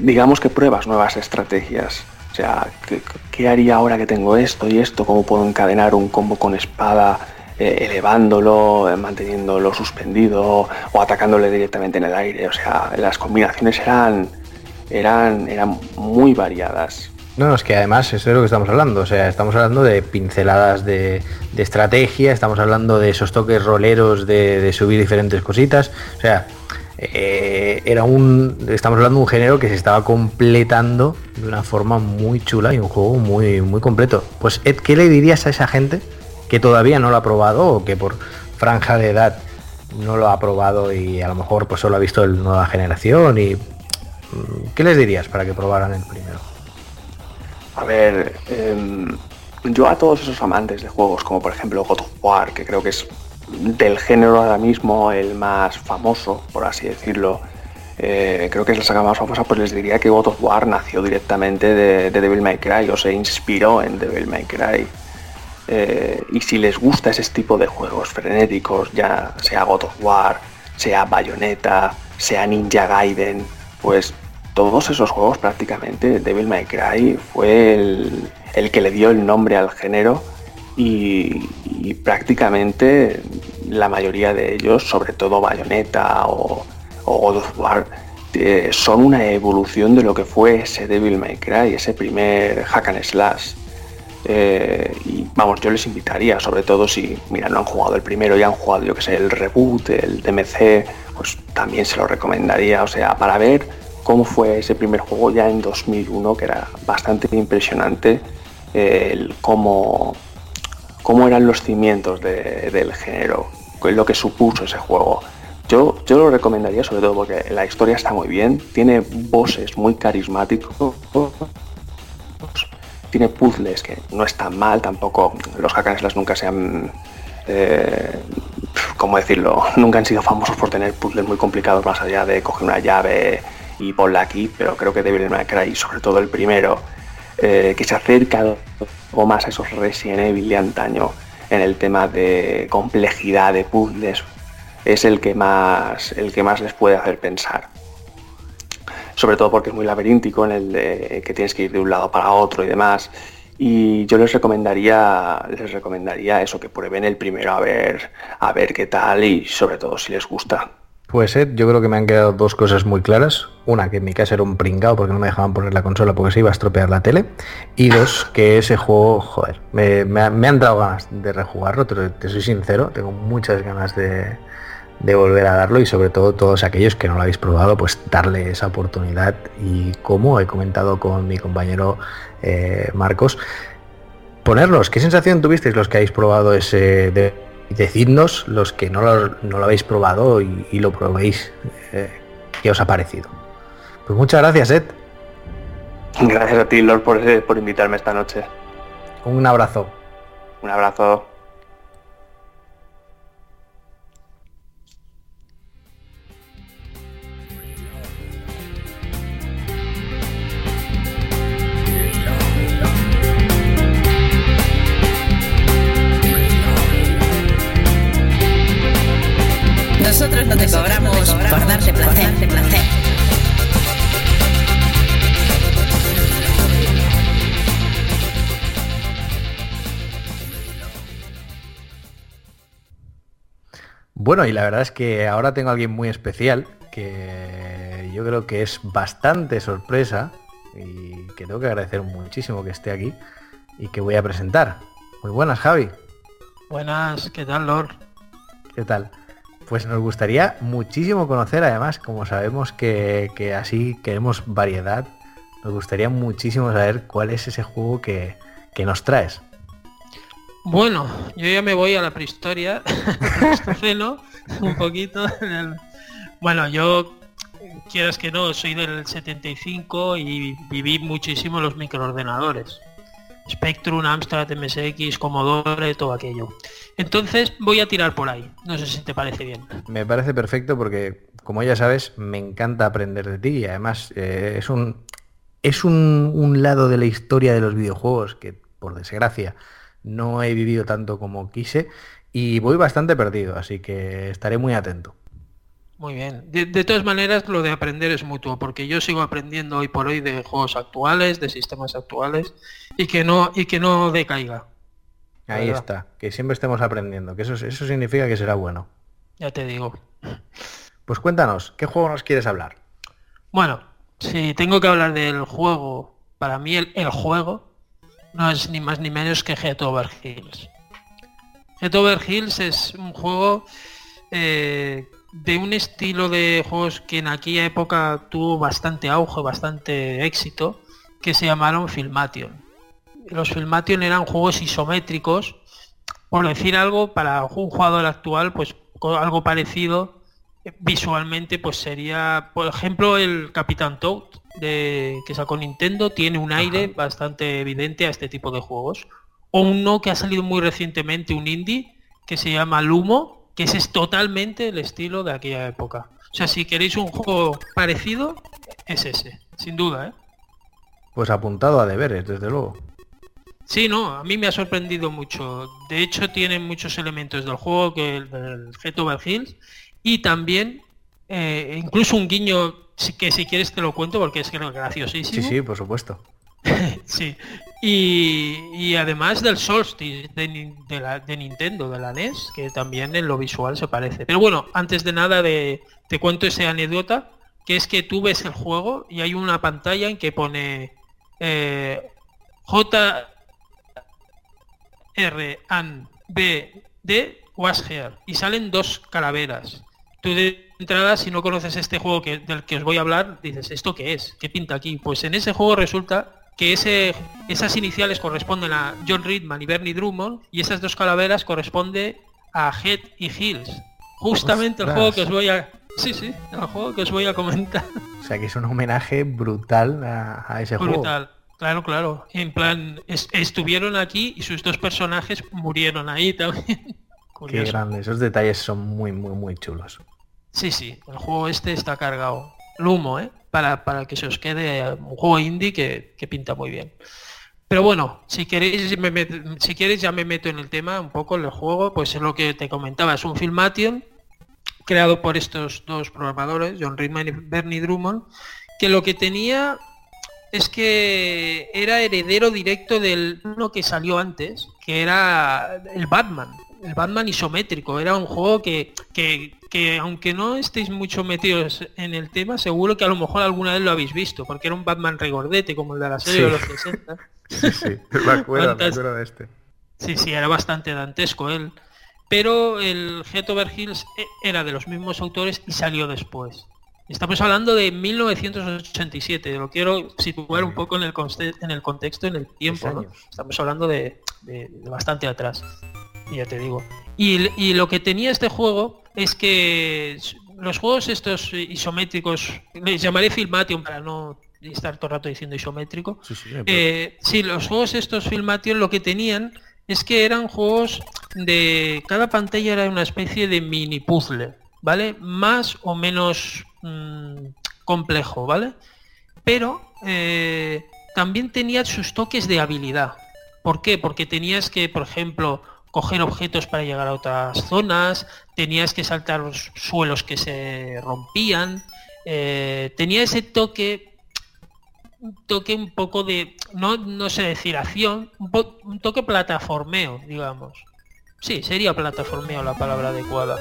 digamos que pruebas nuevas estrategias o sea, ¿qué, haría ahora que tengo esto y esto? ¿Cómo puedo encadenar un combo con espada eh, elevándolo, eh, manteniéndolo suspendido o atacándole directamente en el aire? O sea, las combinaciones eran, eran, eran muy variadas. No, es que además eso es lo que estamos hablando. O sea, estamos hablando de pinceladas de, estrategia, estamos hablando de esos toques roleros de, de subir diferentes cositas. O sea, eh, era un. Estamos hablando de un género que se estaba completando de una forma muy chula y un juego muy, muy completo. Pues Ed, ¿qué le dirías a esa gente que todavía no lo ha probado o que por franja de edad no lo ha probado y a lo mejor pues solo ha visto el nueva generación y mm, ¿qué les dirías para que probaran el primero? A ver, em, yo a todos esos amantes de juegos como por ejemplo God of War, que creo que es del género ahora mismo el más famoso, por así decirlo, eh, creo que es la saga más famosa, pues les diría que God of War nació directamente de, Devil May Cry o se inspiró en Devil May Cry. Eh, y si les gusta ese tipo de juegos frenéticos, ya sea God of War, sea Bayonetta, sea Ninja Gaiden, pues todos esos juegos prácticamente, Devil May Cry fue el que le dio el nombre al género y, prácticamente la mayoría de ellos, sobre todo Bayonetta o, God of War, eh, son una evolución de lo que fue ese Devil May Cry, ese primer hack and slash. Eh, y vamos, yo les invitaría, sobre todo si, mira, no han jugado el primero y han jugado, yo que sé, el reboot, el DMC, pues también se lo recomendaría, o sea, para ver cómo fue ese primer juego ya en 2001, que era bastante impresionante, el cómo cómo eran los cimientos del género, lo que supuso ese juego. Yo, yo lo recomendaría sobre todo porque la historia está muy bien, tiene voces muy carismáticos, tiene puzzles que no están mal, tampoco los hack nunca se han, eh, ¿cómo decirlo? Nunca han sido famosos por tener puzzles muy complicados más allá de coger una llave y ponla aquí, pero creo que Devil May Cry, sobre todo el primero, eh, que se acerca o más a esos Resident Evil de antaño en el tema de complejidad de puzzles es el que más el que más les puede hacer pensar. Sobre todo porque es muy laberíntico en el de que tienes que ir de un lado para otro y demás. Y yo les recomendaría les recomendaría eso que prueben el primero a ver a ver qué tal y sobre todo si les gusta pues Ed, yo creo que me han quedado dos cosas muy claras. Una, que en mi casa era un pringao porque no me dejaban poner la consola porque se iba a estropear la tele. Y dos, que ese juego, joder, me, han dado ganas de rejugarlo, te, te, soy sincero, tengo muchas ganas de, volver a darlo y sobre todo todos aquellos que no lo habéis probado, pues darle esa oportunidad. Y como he comentado con mi compañero eh, Marcos, ponerlos, ¿qué sensación tuvisteis los que habéis probado ese... De, decidnos los que no lo, habéis probado y, lo probéis, eh, qué os ha parecido. Pues muchas gracias, Ed. Gracias a ti, Lord, por, por invitarme esta noche. Un abrazo. Un abrazo. Bueno, y la verdad es que ahora tengo a alguien muy especial que yo creo que es bastante sorpresa y que tengo que agradecer muchísimo que esté aquí y que voy a presentar. Muy buenas, Javi. Buenas, ¿qué tal, Lord? ¿Qué tal? Pues nos gustaría muchísimo conocer, además, como sabemos que, así queremos variedad, nos gustaría muchísimo saber cuál es ese juego que, nos traes. Bueno, yo ya me voy a la prehistoria, un poquito. Bueno, yo, quieras que no, soy del 75 y viví muchísimo los microordenadores. Spectrum, Amstrad, MSX, Commodore, todo aquello. Entonces voy a tirar por ahí. No sé si te parece bien. Me parece perfecto porque, como ya sabes, me encanta aprender de ti y además eh, es un es un, lado de la historia de los videojuegos que, por desgracia, no he vivido tanto como quise y voy bastante perdido, así que estaré muy atento. Muy bien. De, todas maneras, lo de aprender es mutuo, porque yo sigo aprendiendo hoy por hoy de juegos actuales, de sistemas actuales, y que no, y que no decaiga. Ahí está, que siempre estemos aprendiendo, que eso, eso significa que será bueno. Ya te digo. Pues cuéntanos, ¿qué juego nos quieres hablar? Bueno, si tengo que hablar del juego, para mí el, juego no es ni más ni menos que Get Over Hills. Get Over Hills es un juego eh, de un estilo de juegos que en aquella época tuvo bastante auge, bastante éxito, que se llamaron Filmation. Los Filmation eran juegos isométricos, por decir algo, para un jugador actual, pues algo parecido visualmente, pues sería, por ejemplo, el Capitán Toad de, que sacó Nintendo, tiene un aire bastante evidente a este tipo de juegos. O uno que ha salido muy recientemente, un indie, que se llama Lumo, que ese es totalmente el estilo de aquella época. O sea, si queréis un juego parecido, es ese, sin duda, ¿eh? Pues apuntado a deberes, desde luego. Sí, no, a mí me ha sorprendido mucho. De hecho, tiene muchos elementos del juego que el del Get Over Hills y también eh, incluso un guiño que si quieres te lo cuento porque es graciosísimo. Sí, sí, por supuesto. sí. Y, además del Solstice de, Nintendo, de la NES, que también en lo visual se parece. Pero bueno, antes de nada de, te cuento esa anécdota, que es que tú ves el juego y hay una pantalla en que pone eh, J R An B D was here y salen dos calaveras. Tú de entrada, si no conoces este juego que, del que os voy a hablar, dices, ¿esto qué es? ¿Qué pinta aquí? Pues en ese juego resulta que ese, esas iniciales corresponden a John Ridman y Bernie Drummond y esas dos calaveras corresponde a Head y Hills. Justamente el juego que os voy a... Sí, sí, el juego que os voy a comentar. O sea que es un homenaje brutal a, ese juego. Brutal, claro, claro. En plan, estuvieron aquí y sus dos personajes murieron ahí también. Qué grande, esos detalles son muy, muy, muy chulos. Sí, sí, el juego este está cargado. Lumo, ¿eh? para, que se os quede un juego indie que, pinta muy bien. Pero bueno, si queréis, si quieres ya me meto en el tema un poco en el juego, pues es lo que te comentaba, es un Filmation creado por estos dos programadores, John Ridman y Bernie Drummond, que lo que tenía es que era heredero directo del uno que salió antes, que era el Batman, el Batman isométrico. Era un juego que, que, aunque no estéis mucho metidos en el tema, seguro que a lo mejor alguna vez lo habéis visto, porque era un Batman regordete como el de la serie de los 60. Sí, sí, me acuerdo, me acuerdo de este. Sí, sí, era bastante dantesco él. Pero el Get Over Hills e, era de los mismos autores y salió después. Estamos hablando de 1987, lo quiero situar un poco en el, en el contexto, en el tiempo. Estamos hablando de, bastante atrás, ya te digo. Y, lo que tenía este juego es que los juegos estos isométricos, les llamaré Filmation para no estar todo el rato diciendo isométrico. Sí, sí, los juegos estos Filmation lo que tenían es que eran juegos de... Cada pantalla era una especie de mini puzzle, ¿vale? Más o menos Mm, complejo, ¿vale? Pero eh, también tenía sus toques de habilidad. ¿Por qué? Porque tenías que, por ejemplo, coger objetos para llegar a otras zonas, tenías que saltar los suelos que se rompían, eh, tenía ese toque, un toque un poco de, no, no sé decir acción, un, un toque plataformeo, digamos. Sí, sería plataformeo la palabra adecuada.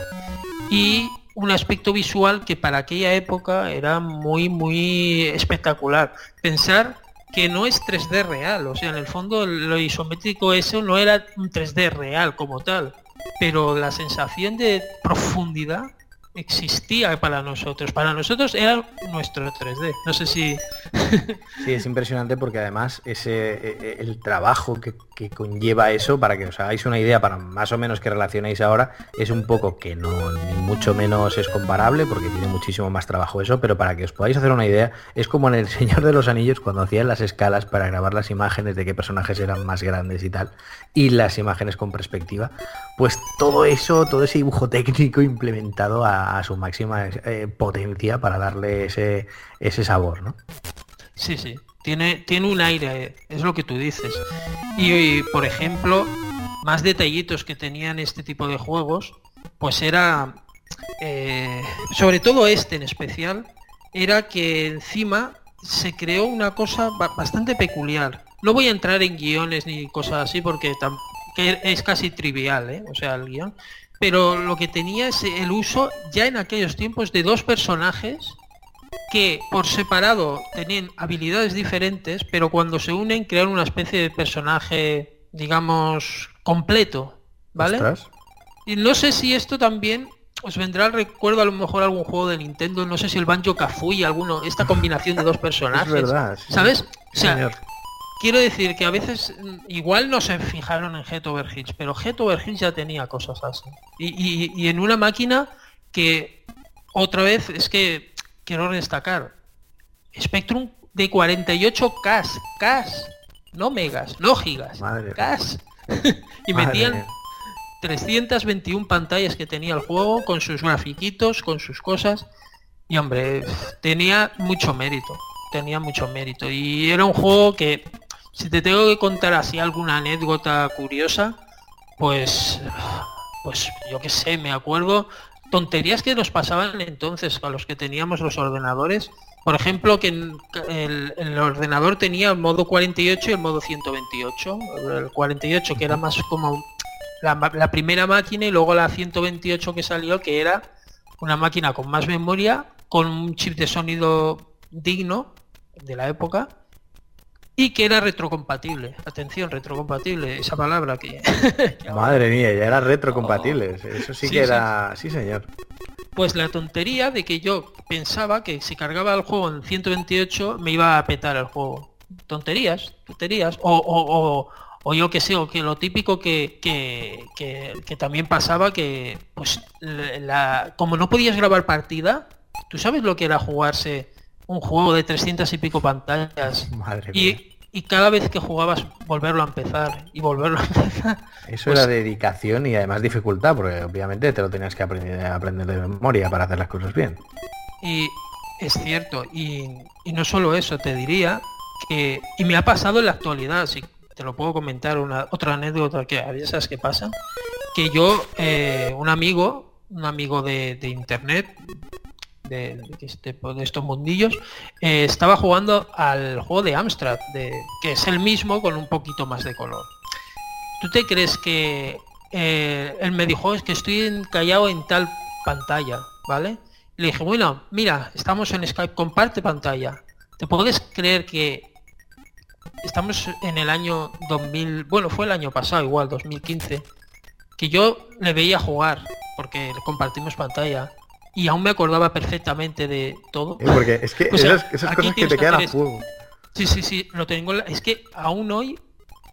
Y un aspecto visual que para aquella época era muy, muy espectacular. Pensar que no es 3D real, o sea, en el fondo lo isométrico eso no era un 3D real como tal, pero la sensación de profundidad existía para nosotros. Para nosotros era nuestro 3D. No sé si... sí, es impresionante porque además ese e, e, el trabajo que, conlleva eso, para que os hagáis una idea, para más o menos que relacionéis ahora, es un poco que no, ni mucho menos es comparable, porque tiene muchísimo más trabajo eso, pero para que os podáis hacer una idea, es como en El Señor de los Anillos cuando hacían las escalas para grabar las imágenes de qué personajes eran más grandes y tal, y las imágenes con perspectiva, pues todo eso, todo ese dibujo técnico implementado a a, su máxima eh, potencia para darle ese, ese sabor, ¿no? Sí, sí. Tiene, tiene un aire, es lo que tú dices. Y, por ejemplo, más detallitos que tenían este tipo de juegos, pues era, eh, sobre todo este en especial, era que encima se creó una cosa bastante peculiar. No voy a entrar en guiones ni cosas así porque es casi trivial, ¿eh? o sea, el guion pero lo que tenía es el uso ya en aquellos tiempos de dos personajes que por separado tenían habilidades diferentes, pero cuando se unen crean una especie de personaje, digamos, completo, ¿vale? Y no sé si esto también os vendrá al recuerdo a lo mejor algún juego de Nintendo, no sé si el Banjo Kazooie, alguno, esta combinación de dos personajes, es verdad, ¿sabes? O sea, quiero decir que a veces mm, igual no se fijaron en Head Over pero Head Over ya tenía cosas así. Y, en una máquina que otra vez es que quiero destacar Spectrum de 48K, K, no megas, no gigas, K. y metían 321 pantallas que tenía el juego con sus grafiquitos, con sus cosas. Y hombre, tenía mucho mérito, tenía mucho mérito. Y era un juego que si te tengo que contar así alguna anécdota curiosa, pues, pues yo qué sé, me acuerdo tonterías que nos pasaban entonces a los que teníamos los ordenadores. Por ejemplo, que el, ordenador tenía el modo 48 y el modo 128. El 48 que era más como la, la primera máquina y luego la 128 que salió que era una máquina con más memoria, con un chip de sonido digno de la época y que era retrocompatible. Atención, retrocompatible, esa palabra que... Madre mía, ya era retrocompatible. Eso sí, que era... Sí. señor. Pues la tontería de que yo pensaba que si cargaba el juego en 128 me iba a petar el juego. Tonterías, tonterías. O, o, yo que sé, o que lo típico que, que, que, también pasaba que, pues, la, como no podías grabar partida, ¿tú sabes lo que era jugarse un juego de 300 y pico pantallas. Madre y, y cada vez que jugabas volverlo a empezar y volverlo a empezar. Eso pues era dedicación y además dificultad, porque obviamente te lo tenías que aprender, aprender de memoria para hacer las cosas bien. Y es cierto, y, no solo eso, te diría que, y me ha pasado en la actualidad, si te lo puedo comentar, una otra anécdota que a veces que pasan, que yo, eh, un amigo, un amigo de, de internet, de, este, de estos mundillos, eh, estaba jugando al juego de Amstrad, de, que es el mismo con un poquito más de color. ¿Tú te crees que eh, él me dijo es que estoy encallado en tal pantalla, ¿vale? le dije, bueno, mira, estamos en Skype, comparte pantalla. ¿Te puedes creer que estamos en el año 2000, bueno, fue el año pasado igual, 2015, que yo le veía jugar, porque compartimos pantalla, y aún me acordaba perfectamente de todo. porque es que esas, cosas que te quedan a fuego. Sí, sí, sí, lo tengo. Es que aún hoy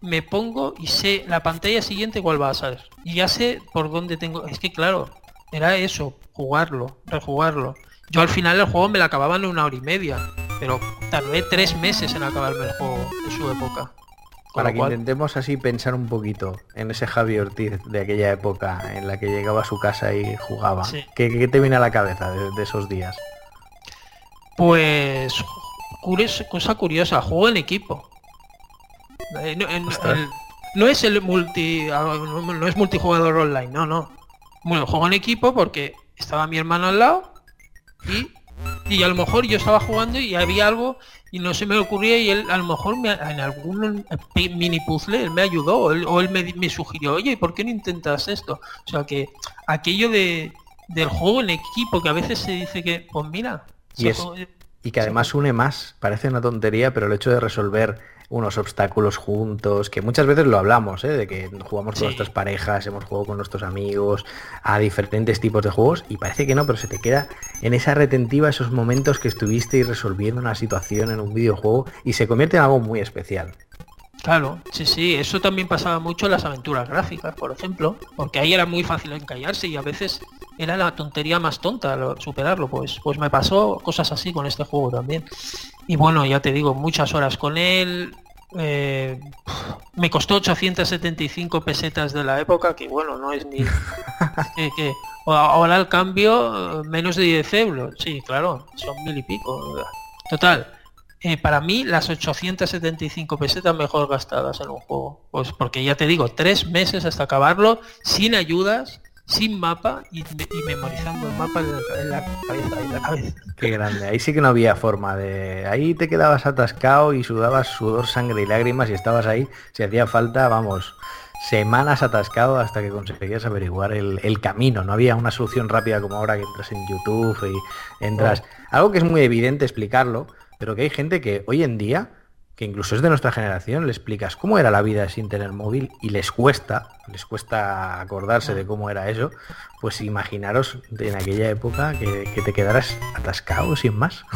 me pongo y sé la pantalla siguiente cuál va a ser. Y ya sé por dónde tengo. Es que claro, era eso, jugarlo, rejugarlo. Yo al final el juego me lo acababa en una hora y media, pero tardé tres meses en acabarme el juego en su época. Para que intentemos así pensar un poquito en ese Javi Ortiz de aquella época en la que llegaba a su casa y jugaba. ¿Qué, te viene a la cabeza de, esos días? Pues cosa curiosa, juego en equipo. Eh, no, es el multi ah, no es multijugador online, no, no. Bueno, juego en equipo porque estaba mi hermano al lado y, y a lo mejor yo estaba jugando y había algo y no se me ocurría y él a lo mejor me, en algún mini puzzle él me ayudó o él, me, sugirió, oye, ¿por qué no intentas esto? O sea que aquello de, del juego en equipo que a veces se dice que, pues mira, y, y que además une más, parece una tontería, pero el hecho de resolver unos obstáculos juntos, que muchas veces lo hablamos, ¿eh? de que jugamos con nuestras parejas, hemos jugado con nuestros amigos, a diferentes tipos de juegos, y parece que no, pero se te queda en esa retentiva esos momentos que estuviste resolviendo una situación en un videojuego y se convierte en algo muy especial. Claro, sí, sí, eso también pasaba mucho en las aventuras gráficas, por ejemplo, porque ahí era muy fácil encallarse y a veces era la tontería más tonta superarlo, pues, pues me pasó cosas así con este juego también. Y bueno, ya te digo, muchas horas con él, eh, me costó 875 pesetas de la época, que bueno, no es ni... que, ahora el cambio, menos de 10 euros, sí, claro, son mil y pico. Total, eh, para mí las 875 pesetas mejor gastadas en un juego. Pues porque ya te digo, tres meses hasta acabarlo, sin ayudas, sin mapa y, memorizando el mapa en la, cabeza, Qué grande, ahí sí que no había forma de... Ahí te quedabas atascado y sudabas sudor, sangre y lágrimas y estabas ahí, si hacía falta, vamos, semanas atascado hasta que conseguías averiguar el, el, camino. No había una solución rápida como ahora que entras en YouTube y entras... Algo que es muy evidente explicarlo, pero que hay gente que hoy en día, que incluso es de nuestra generación, le explicas cómo era la vida sin tener móvil y les cuesta, les cuesta acordarse de cómo era eso, pues imaginaros en aquella época que, te quedaras atascado sin más.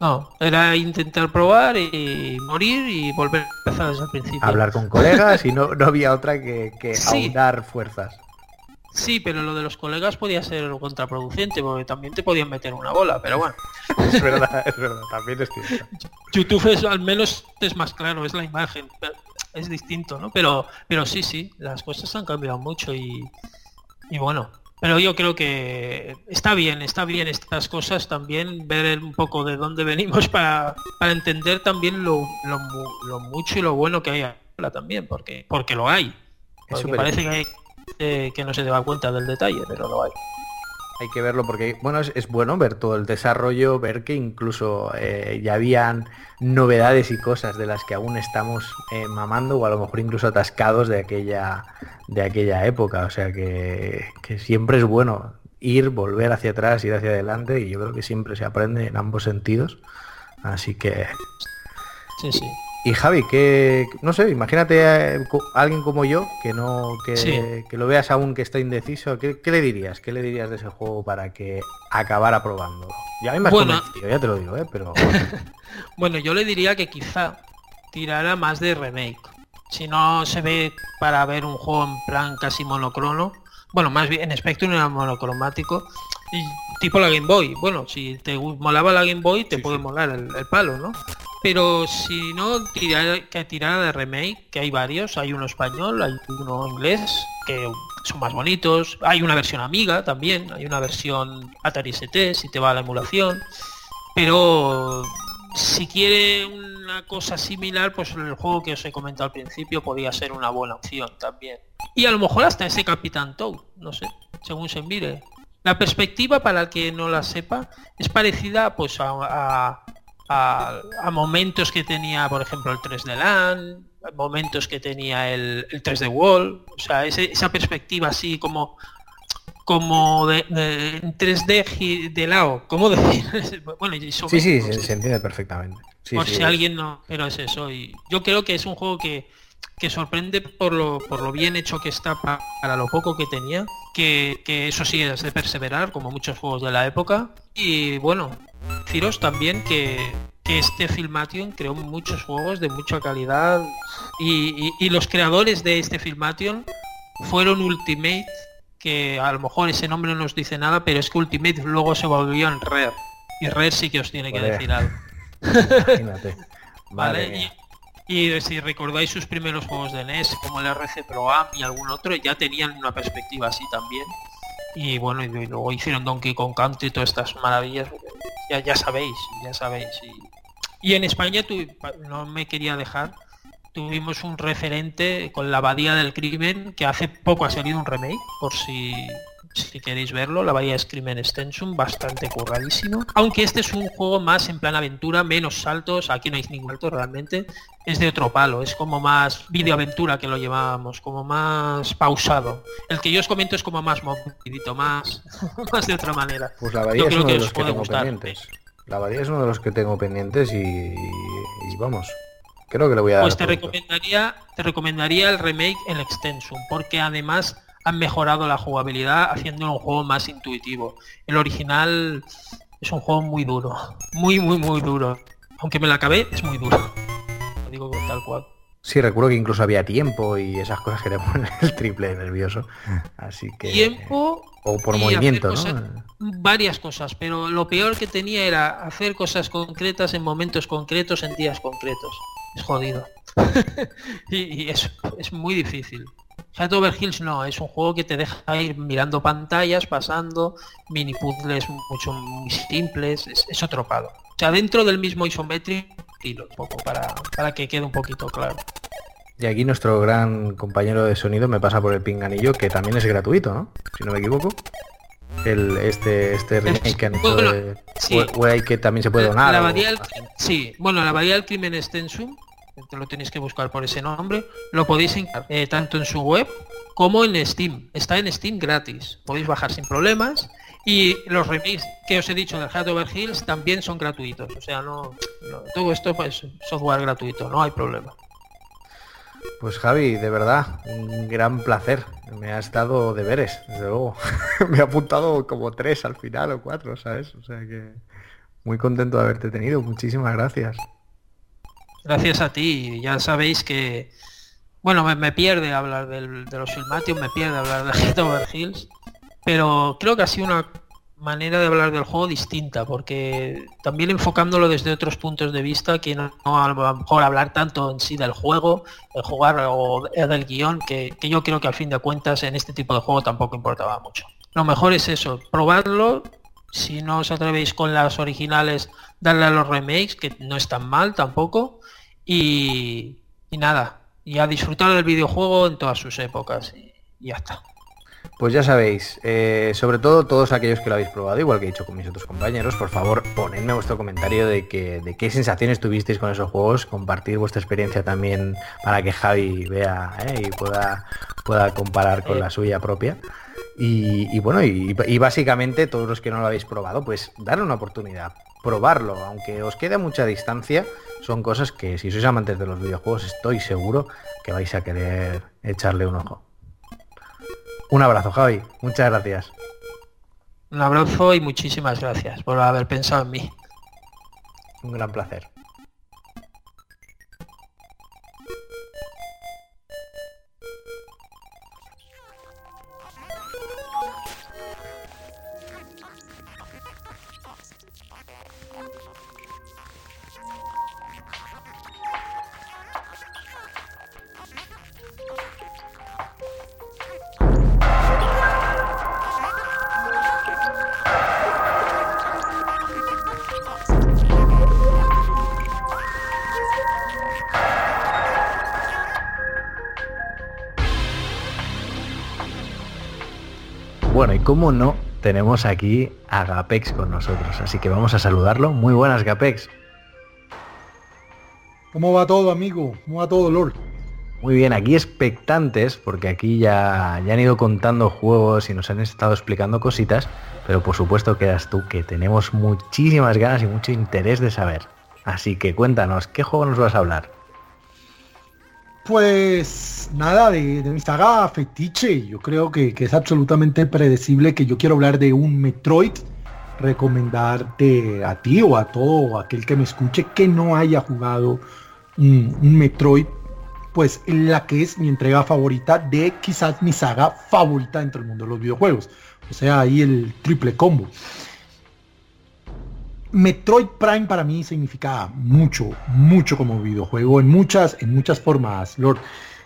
No, era intentar probar y morir y volver a empezar desde el principio. Hablar con colegas y no, había otra que, que fuerzas. Sí, pero lo de los colegas podía ser contraproducente, porque también te podían meter una bola, pero bueno. es verdad, es verdad, también es cierto. YouTube es, al menos es más claro, es la imagen, es distinto, ¿no? Pero, pero sí, sí, las cosas han cambiado mucho y, y bueno, pero yo creo que está bien, está bien estas cosas también, ver un poco de dónde venimos para, para entender también lo, lo, mucho y lo bueno que hay ahora también, porque, porque lo hay. Porque parece que hay eh, que no se te da cuenta del detalle, pero lo hay. Hay que verlo porque, bueno, es, bueno ver todo el desarrollo, ver que incluso eh, ya habían novedades y cosas de las que aún estamos eh, mamando o a lo mejor incluso atascados de aquella, de aquella época. O sea que, que siempre es bueno ir, volver hacia atrás, ir hacia adelante y yo creo que siempre se aprende en ambos sentidos. Así que... Sí, sí. Y Javi, que no sé, imagínate a alguien como yo que no que, lo veas aún que está indeciso, ¿qué, le dirías? ¿Qué le dirías de ese juego para que acabara probando? Ya me has bueno, ya te lo digo, ¿eh? pero bueno, yo le diría que quizá tirara más de remake. Si no se ve para ver un juego en plan casi monocrono, bueno, más bien en Spectrum era monocromático, y tipo la Game Boy. Bueno, si te molaba la Game Boy, te puede molar el, palo, ¿no? Pero si no, que tirara de remake, que hay varios, hay uno español, hay uno inglés, que son más bonitos, hay una versión amiga también, hay una versión Atari ST, si te va a la emulación, pero si quiere una cosa similar, pues el juego que os he comentado al principio podría ser una buena opción también. Y a lo mejor hasta ese Capitán Toad, no sé, según se mire. La perspectiva, para el que no la sepa, es parecida pues a, a, momentos que tenía, por ejemplo, el 3D Land, momentos que tenía el, el 3D Wall, o sea, esa perspectiva así como como de, 3D de lado, ¿cómo decir? bueno, sí, sí, se, entiende perfectamente. por si alguien no, pero es eso. Y yo creo que es un juego que, que sorprende por lo, por lo bien hecho que está para, lo poco que tenía, que, eso sí es de perseverar, como muchos juegos de la época. Y bueno, deciros también que, este Filmation creó muchos juegos de mucha calidad y, y, los creadores de este Filmation fueron Ultimate, que a lo mejor ese nombre no nos dice nada, pero es que Ultimate luego se volvió en Rare. Y Rare sí que os tiene que decir algo. Imagínate. vale. Y si recordáis sus primeros juegos de NES, como el RC Pro Am y algún otro, ya tenían una perspectiva así también. Y bueno, y luego hicieron Donkey Kong Country y todas estas maravillas. Ya, ya sabéis, ya sabéis. Y, en España tu, no me quería dejar. Tuvimos un referente con la Abadía del Crimen, que hace poco ha salido un remake, por si si queréis verlo, la Bahía Scream Extension, bastante curradísimo. Aunque este es un juego más en plan aventura, menos saltos, aquí no hay ningún salto realmente, es de otro palo, es como más videoaventura que lo llevábamos, como más pausado. El que yo os comento es como más movidito, más, más de otra manera. Pues la Bahía es uno de los que tengo pendientes. La Bahía es uno de los que tengo pendientes y, vamos, Creo que le voy a dar. Pues te recomendaría, te recomendaría el remake el Extension, porque además han mejorado la jugabilidad haciendo un juego más intuitivo. El original es un juego muy duro, muy muy muy duro. Aunque me la acabé, es muy duro. Lo digo tal cual. Sí, recuerdo que incluso había tiempo y esas cosas que te ponen el triple nervioso. Así que. Tiempo. O por movimiento, ¿no? varias cosas, pero lo peor que tenía era hacer cosas concretas en momentos concretos, en días concretos. Es jodido. y, es, es muy difícil. Hat Over Hills no, es un juego que te deja ir mirando pantallas, pasando, mini puzzles mucho muy simples, es, otro palo. O sea, dentro del mismo isométrico, un poco para, para que quede un poquito claro. Y aquí nuestro gran compañero de sonido me pasa por el pinganillo, que también es gratuito, ¿no? Si no me equivoco. El, este, este remake que han hecho de, que también se puede donar. La sí, bueno, la variedad del crimen extensum lo tenéis que buscar por ese nombre, lo podéis encontrar eh, tanto en su web como en Steam. Está en Steam gratis, podéis bajar sin problemas y los remakes que os he dicho del Hat Over Hills también son gratuitos. O sea, no, todo esto es pues, software gratuito, no hay problema. Pues Javi, de verdad, un gran placer. Me ha estado deberes, desde luego. Me ha apuntado como tres al final o cuatro, ¿sabes? O sea que muy contento de haberte tenido. Muchísimas gracias. Gracias a ti. Ya sabéis que, bueno, me, pierde hablar del, de los Filmatium, me pierde hablar de Hit Over Hills, pero creo que ha sido una manera de hablar del juego distinta, porque también enfocándolo desde otros puntos de vista, que no, a lo mejor hablar tanto en sí del juego, el jugar o del guion, que, que yo creo que al fin de cuentas en este tipo de juego tampoco importaba mucho. Lo mejor es eso, probarlo, si no os atrevéis con las originales, darle a los remakes, que no están mal tampoco, y, nada, y a disfrutar del videojuego en todas sus épocas, y, ya está. Pues ya sabéis, eh, sobre todo todos aquellos que lo habéis probado, igual que he dicho con mis otros compañeros, por favor ponedme vuestro comentario de, que, de qué sensaciones tuvisteis con esos juegos, compartir vuestra experiencia también para que Javi vea eh, y pueda, pueda comparar con la suya propia. Y, bueno, y, básicamente todos los que no lo habéis probado, pues darle una oportunidad, probarlo, aunque os quede mucha distancia, son cosas que si sois amantes de los videojuegos estoy seguro que vais a querer echarle un ojo. Un abrazo, Javi, muchas gracias. Un abrazo y muchísimas gracias por haber pensado en mí. Un gran placer. Cómo no, tenemos aquí a Gapex con nosotros, así que vamos a saludarlo. Muy buenas, Gapex. ¿Cómo va todo, amigo? ¿Cómo va todo, Lord? Muy bien, aquí expectantes, porque aquí ya, ya han ido contando juegos y nos han estado explicando cositas, pero por supuesto quedas tú, que tenemos muchísimas ganas y mucho interés de saber. Así que cuéntanos, ¿qué juego nos vas a hablar? Pues nada, de, mi saga fetiche, yo creo que, es absolutamente predecible que yo quiero hablar de un Metroid, recomendarte a ti o a todo aquel que me escuche que no haya jugado un, Metroid, pues la que es mi entrega favorita de quizás mi saga favorita dentro del mundo de los videojuegos. O sea, ahí el triple combo. Metroid Prime para mí significa mucho, mucho como videojuego, en muchas, en muchas formas, Lord.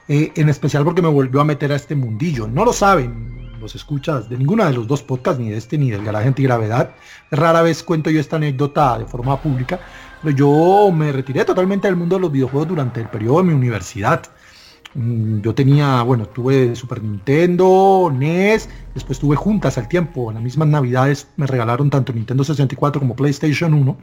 Eh, en especial porque me volvió a meter a este mundillo. No lo saben los escuchas de ninguna de los dos podcasts, ni de este ni del Garaje Antigravedad. Rara vez cuento yo esta anécdota de forma pública, pero yo me retiré totalmente del mundo de los videojuegos durante el periodo de mi universidad. Mm, yo tenía, bueno, tuve Super Nintendo, NES, después tuve juntas al tiempo, las mismas navidades me regalaron tanto Nintendo 64 como PlayStation 1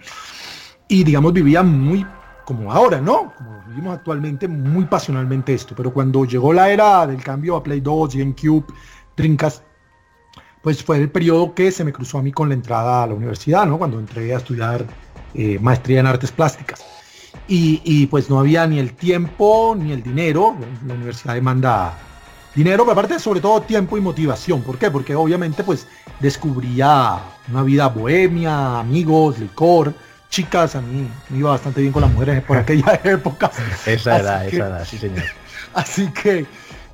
y digamos vivía muy como ahora, ¿no? Como vivimos actualmente muy pasionalmente esto, pero cuando llegó la era del cambio a Play 2, GameCube, Dreamcast, pues fue el periodo que se me cruzó a mí con la entrada a la universidad, ¿no? Cuando entré a estudiar eh, maestría en artes plásticas. Y, pues no había ni el tiempo ni el dinero. La universidad demanda dinero, pero aparte sobre todo tiempo y motivación. ¿Por qué? Porque obviamente pues descubría una vida bohemia, amigos, licor, chicas. A mí me iba bastante bien con las mujeres por aquella época. esa edad, esa edad, sí señor. Así que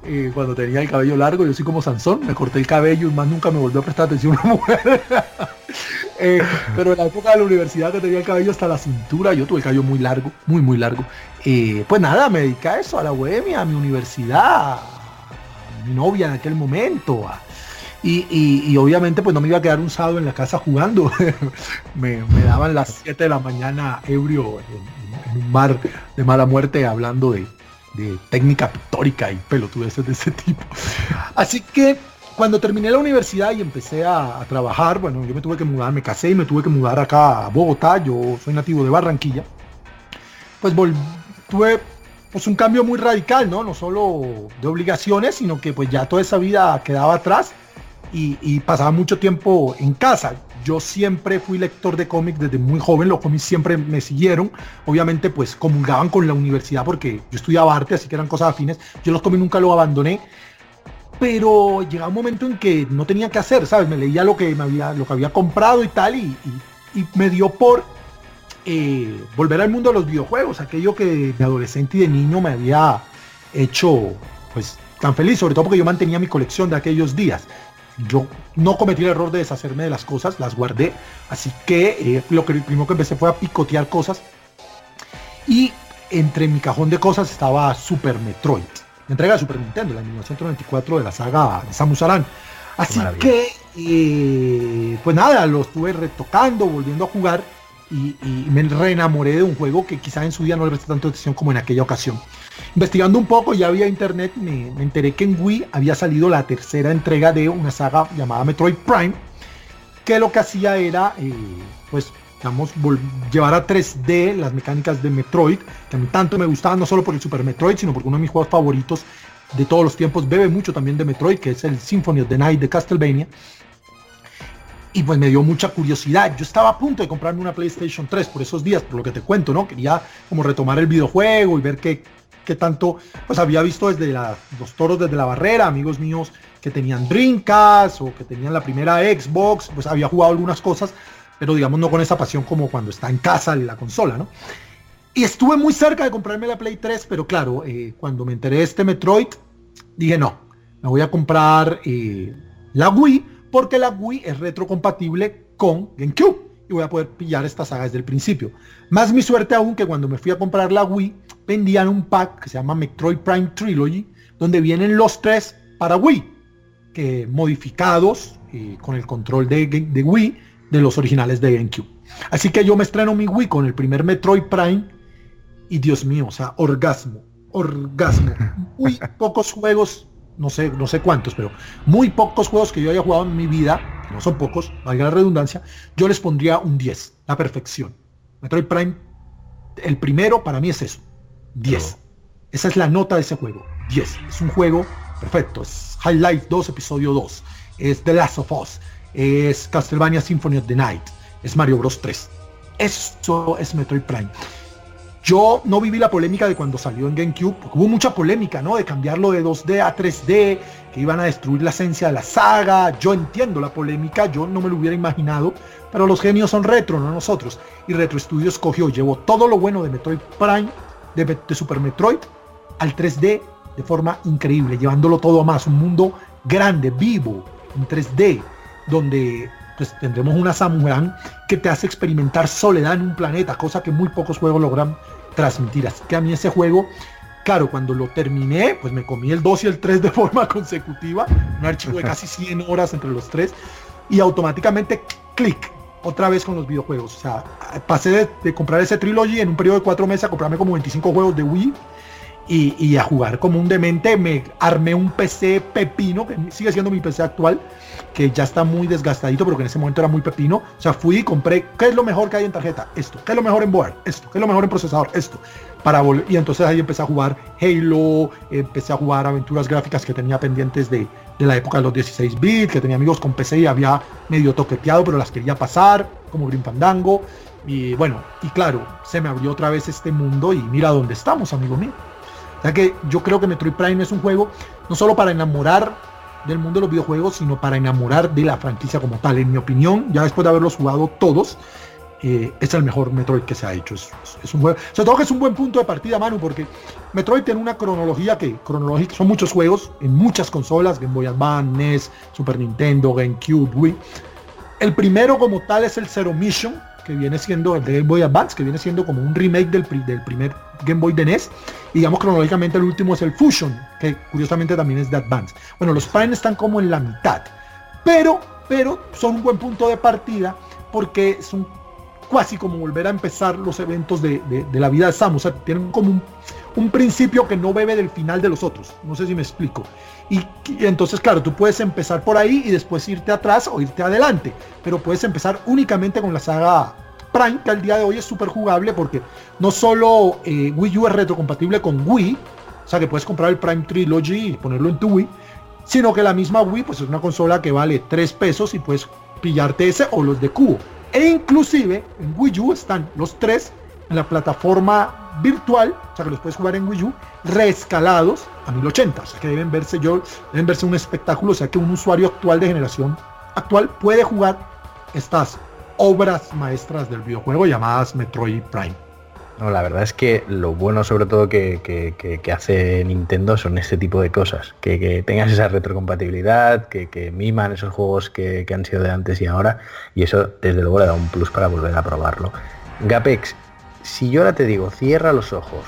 eh, cuando tenía el cabello largo, yo soy como Sansón, me corté el cabello y más nunca me volvió a prestar atención una mujer. Eh, pero en la época de la universidad que tenía el cabello hasta la cintura, yo tuve el cabello muy largo, muy muy largo. Eh, pues nada, me dediqué a eso, a la bohemia, a mi universidad, a mi novia en aquel momento. y, obviamente pues no me iba a quedar un sábado en la casa jugando. me, daban las 7 de la mañana ebrio en un bar de mala muerte hablando de, de técnica pictórica y pelotudeces de ese tipo. Así que cuando terminé la universidad y empecé a, trabajar, bueno, yo me tuve que mudar, me casé y me tuve que mudar acá a Bogotá, yo soy nativo de Barranquilla, pues tuve pues un cambio muy radical, ¿no? No solo de obligaciones, sino que pues ya toda esa vida quedaba atrás y, pasaba mucho tiempo en casa. Yo siempre fui lector de cómics desde muy joven, los cómics siempre me siguieron, obviamente pues comulgaban con la universidad porque yo estudiaba arte, así que eran cosas afines, yo los cómics nunca los abandoné, pero llegaba un momento en que no tenía que hacer, ¿sabes? Me leía lo que, me había, lo que había comprado y tal, y, me dio por eh, volver al mundo de los videojuegos, aquello que de adolescente y de niño me había hecho pues tan feliz, sobre todo porque yo mantenía mi colección de aquellos días yo no cometí el error de deshacerme de las cosas, las guardé. Así que eh, lo que primero que empecé fue a picotear cosas. Y entre mi cajón de cosas estaba Super Metroid. Entrega de Super Nintendo, la 1994 de la saga de Samus Aran. Así que, eh, pues nada, lo estuve retocando, volviendo a jugar y, y, me reenamoré de un juego que quizá en su día no le presté tanta atención como en aquella ocasión. Investigando un poco, ya había internet, me, enteré que en Wii había salido la tercera entrega de una saga llamada Metroid Prime, que lo que hacía era, eh, pues, digamos, llevar a 3D las mecánicas de Metroid, que a mí tanto me gustaban, no solo por el Super Metroid, sino porque uno de mis juegos favoritos de todos los tiempos bebe mucho también de Metroid, que es el Symphony of the Night de Castlevania. Y pues me dio mucha curiosidad. Yo estaba a punto de comprarme una PlayStation 3 por esos días, por lo que te cuento, ¿no? Quería como retomar el videojuego y ver qué, que tanto pues había visto desde los toros desde la barrera, amigos míos que tenían Dreamcast o que tenían la primera Xbox, pues había jugado algunas cosas, pero digamos no con esa pasión como cuando está en casa la consola, ¿no? Y estuve muy cerca de comprarme la Play 3, pero claro, eh, cuando me enteré de este Metroid, dije no, me voy a comprar eh, la Wii, porque la Wii es retrocompatible con GameCube y voy a poder pillar esta saga desde el principio. Más mi suerte aún que cuando me fui a comprar la Wii, vendían un pack que se llama Metroid Prime Trilogy, donde vienen los tres para Wii, que modificados eh, con el control de Wii de los originales de GameCube. Así que yo me estreno mi Wii con el primer Metroid Prime y Dios mío, o sea, orgasmo, orgasmo. Muy pocos juegos, no sé, no sé cuántos, pero muy pocos juegos que yo haya jugado en mi vida, no son pocos, valga la redundancia, yo les pondría un 10, la perfección. Metroid Prime, el primero para mí es eso. 10. Esa es la nota de ese juego. 10. Es un juego perfecto. Es High Life 2, episodio 2. Es The Last of Us. Es Castlevania Symphony of the Night. Es Mario Bros 3. Eso es Metroid Prime. Yo no viví la polémica de cuando salió en GameCube, porque hubo mucha polémica, ¿no? De cambiarlo de 2D a 3D, que iban a destruir la esencia de la saga. Yo entiendo la polémica, yo no me lo hubiera imaginado, pero los genios son retro, no nosotros. Y Retro Studios cogió, llevó todo lo bueno de Metroid Prime de, Super Metroid al 3D de forma increíble, llevándolo todo a más, un mundo grande, vivo, en 3D, donde pues tendremos una Samurai que te hace experimentar soledad en un planeta, cosa que muy pocos juegos logran transmitir. Así que a mí ese juego, claro, cuando lo terminé, pues me comí el 2 y el 3 de forma consecutiva, un archivo de casi 100 horas entre los tres, y automáticamente clic, otra vez con los videojuegos. O sea, pasé de, comprar ese trilogy en un periodo de cuatro meses a comprarme como 25 juegos de Wii y, a jugar como un demente. Me armé un PC pepino, que sigue siendo mi PC actual, que ya está muy desgastadito, pero que en ese momento era muy pepino. O sea, fui y compré, ¿qué es lo mejor que hay en tarjeta? Esto. ¿Qué es lo mejor en board? Esto. ¿Qué es lo mejor en procesador? Esto. Para y entonces ahí empecé a jugar Halo, empecé a jugar aventuras gráficas que tenía pendientes de, de la época de los 16 bits, que tenía amigos con PC y había medio toqueteado, pero las quería pasar, como Green Fandango. Y bueno, y claro, se me abrió otra vez este mundo y mira dónde estamos, amigo mío. O sea que yo creo que Metroid Prime es un juego no solo para enamorar del mundo de los videojuegos, sino para enamorar de la franquicia como tal. En mi opinión, ya después de haberlos jugado todos, eh, es el mejor Metroid que se ha hecho. Es, un sobre todo que es un buen punto de partida, Manu, porque Metroid tiene una cronología que cronológica son muchos juegos en muchas consolas, Game Boy Advance, NES, Super Nintendo, GameCube, Wii. El primero como tal es el Zero Mission, que viene siendo el de Game Boy Advance, que viene siendo como un remake del, del primer Game Boy de NES. Y digamos cronológicamente el último es el Fusion, que curiosamente también es de Advance. Bueno, los Prime están como en la mitad, pero, pero son un buen punto de partida porque son casi como volver a empezar los eventos de, la vida de Samus. O sea, tienen como un, un, principio que no bebe del final de los otros. No sé si me explico. Y, entonces, claro, tú puedes empezar por ahí y después irte atrás o irte adelante. Pero puedes empezar únicamente con la saga Prime, que al día de hoy es súper jugable porque no solo eh, Wii U es retrocompatible con Wii, o sea que puedes comprar el Prime Trilogy y ponerlo en tu Wii, sino que la misma Wii pues es una consola que vale 3 pesos y puedes pillarte ese o los de cubo. E inclusive en Wii U están los tres en la plataforma virtual, o sea que los puedes jugar en Wii U, reescalados a 1080, o sea que deben verse yo, deben verse un espectáculo, o sea que un usuario actual de generación actual puede jugar estas obras maestras del videojuego llamadas Metroid Prime. No, la verdad es que lo bueno sobre todo que, hace Nintendo son este tipo de cosas. Que, tengas esa retrocompatibilidad, que, miman esos juegos que, han sido de antes y ahora. Y eso desde luego le da un plus para volver a probarlo. Gapex, si yo ahora te digo, cierra los ojos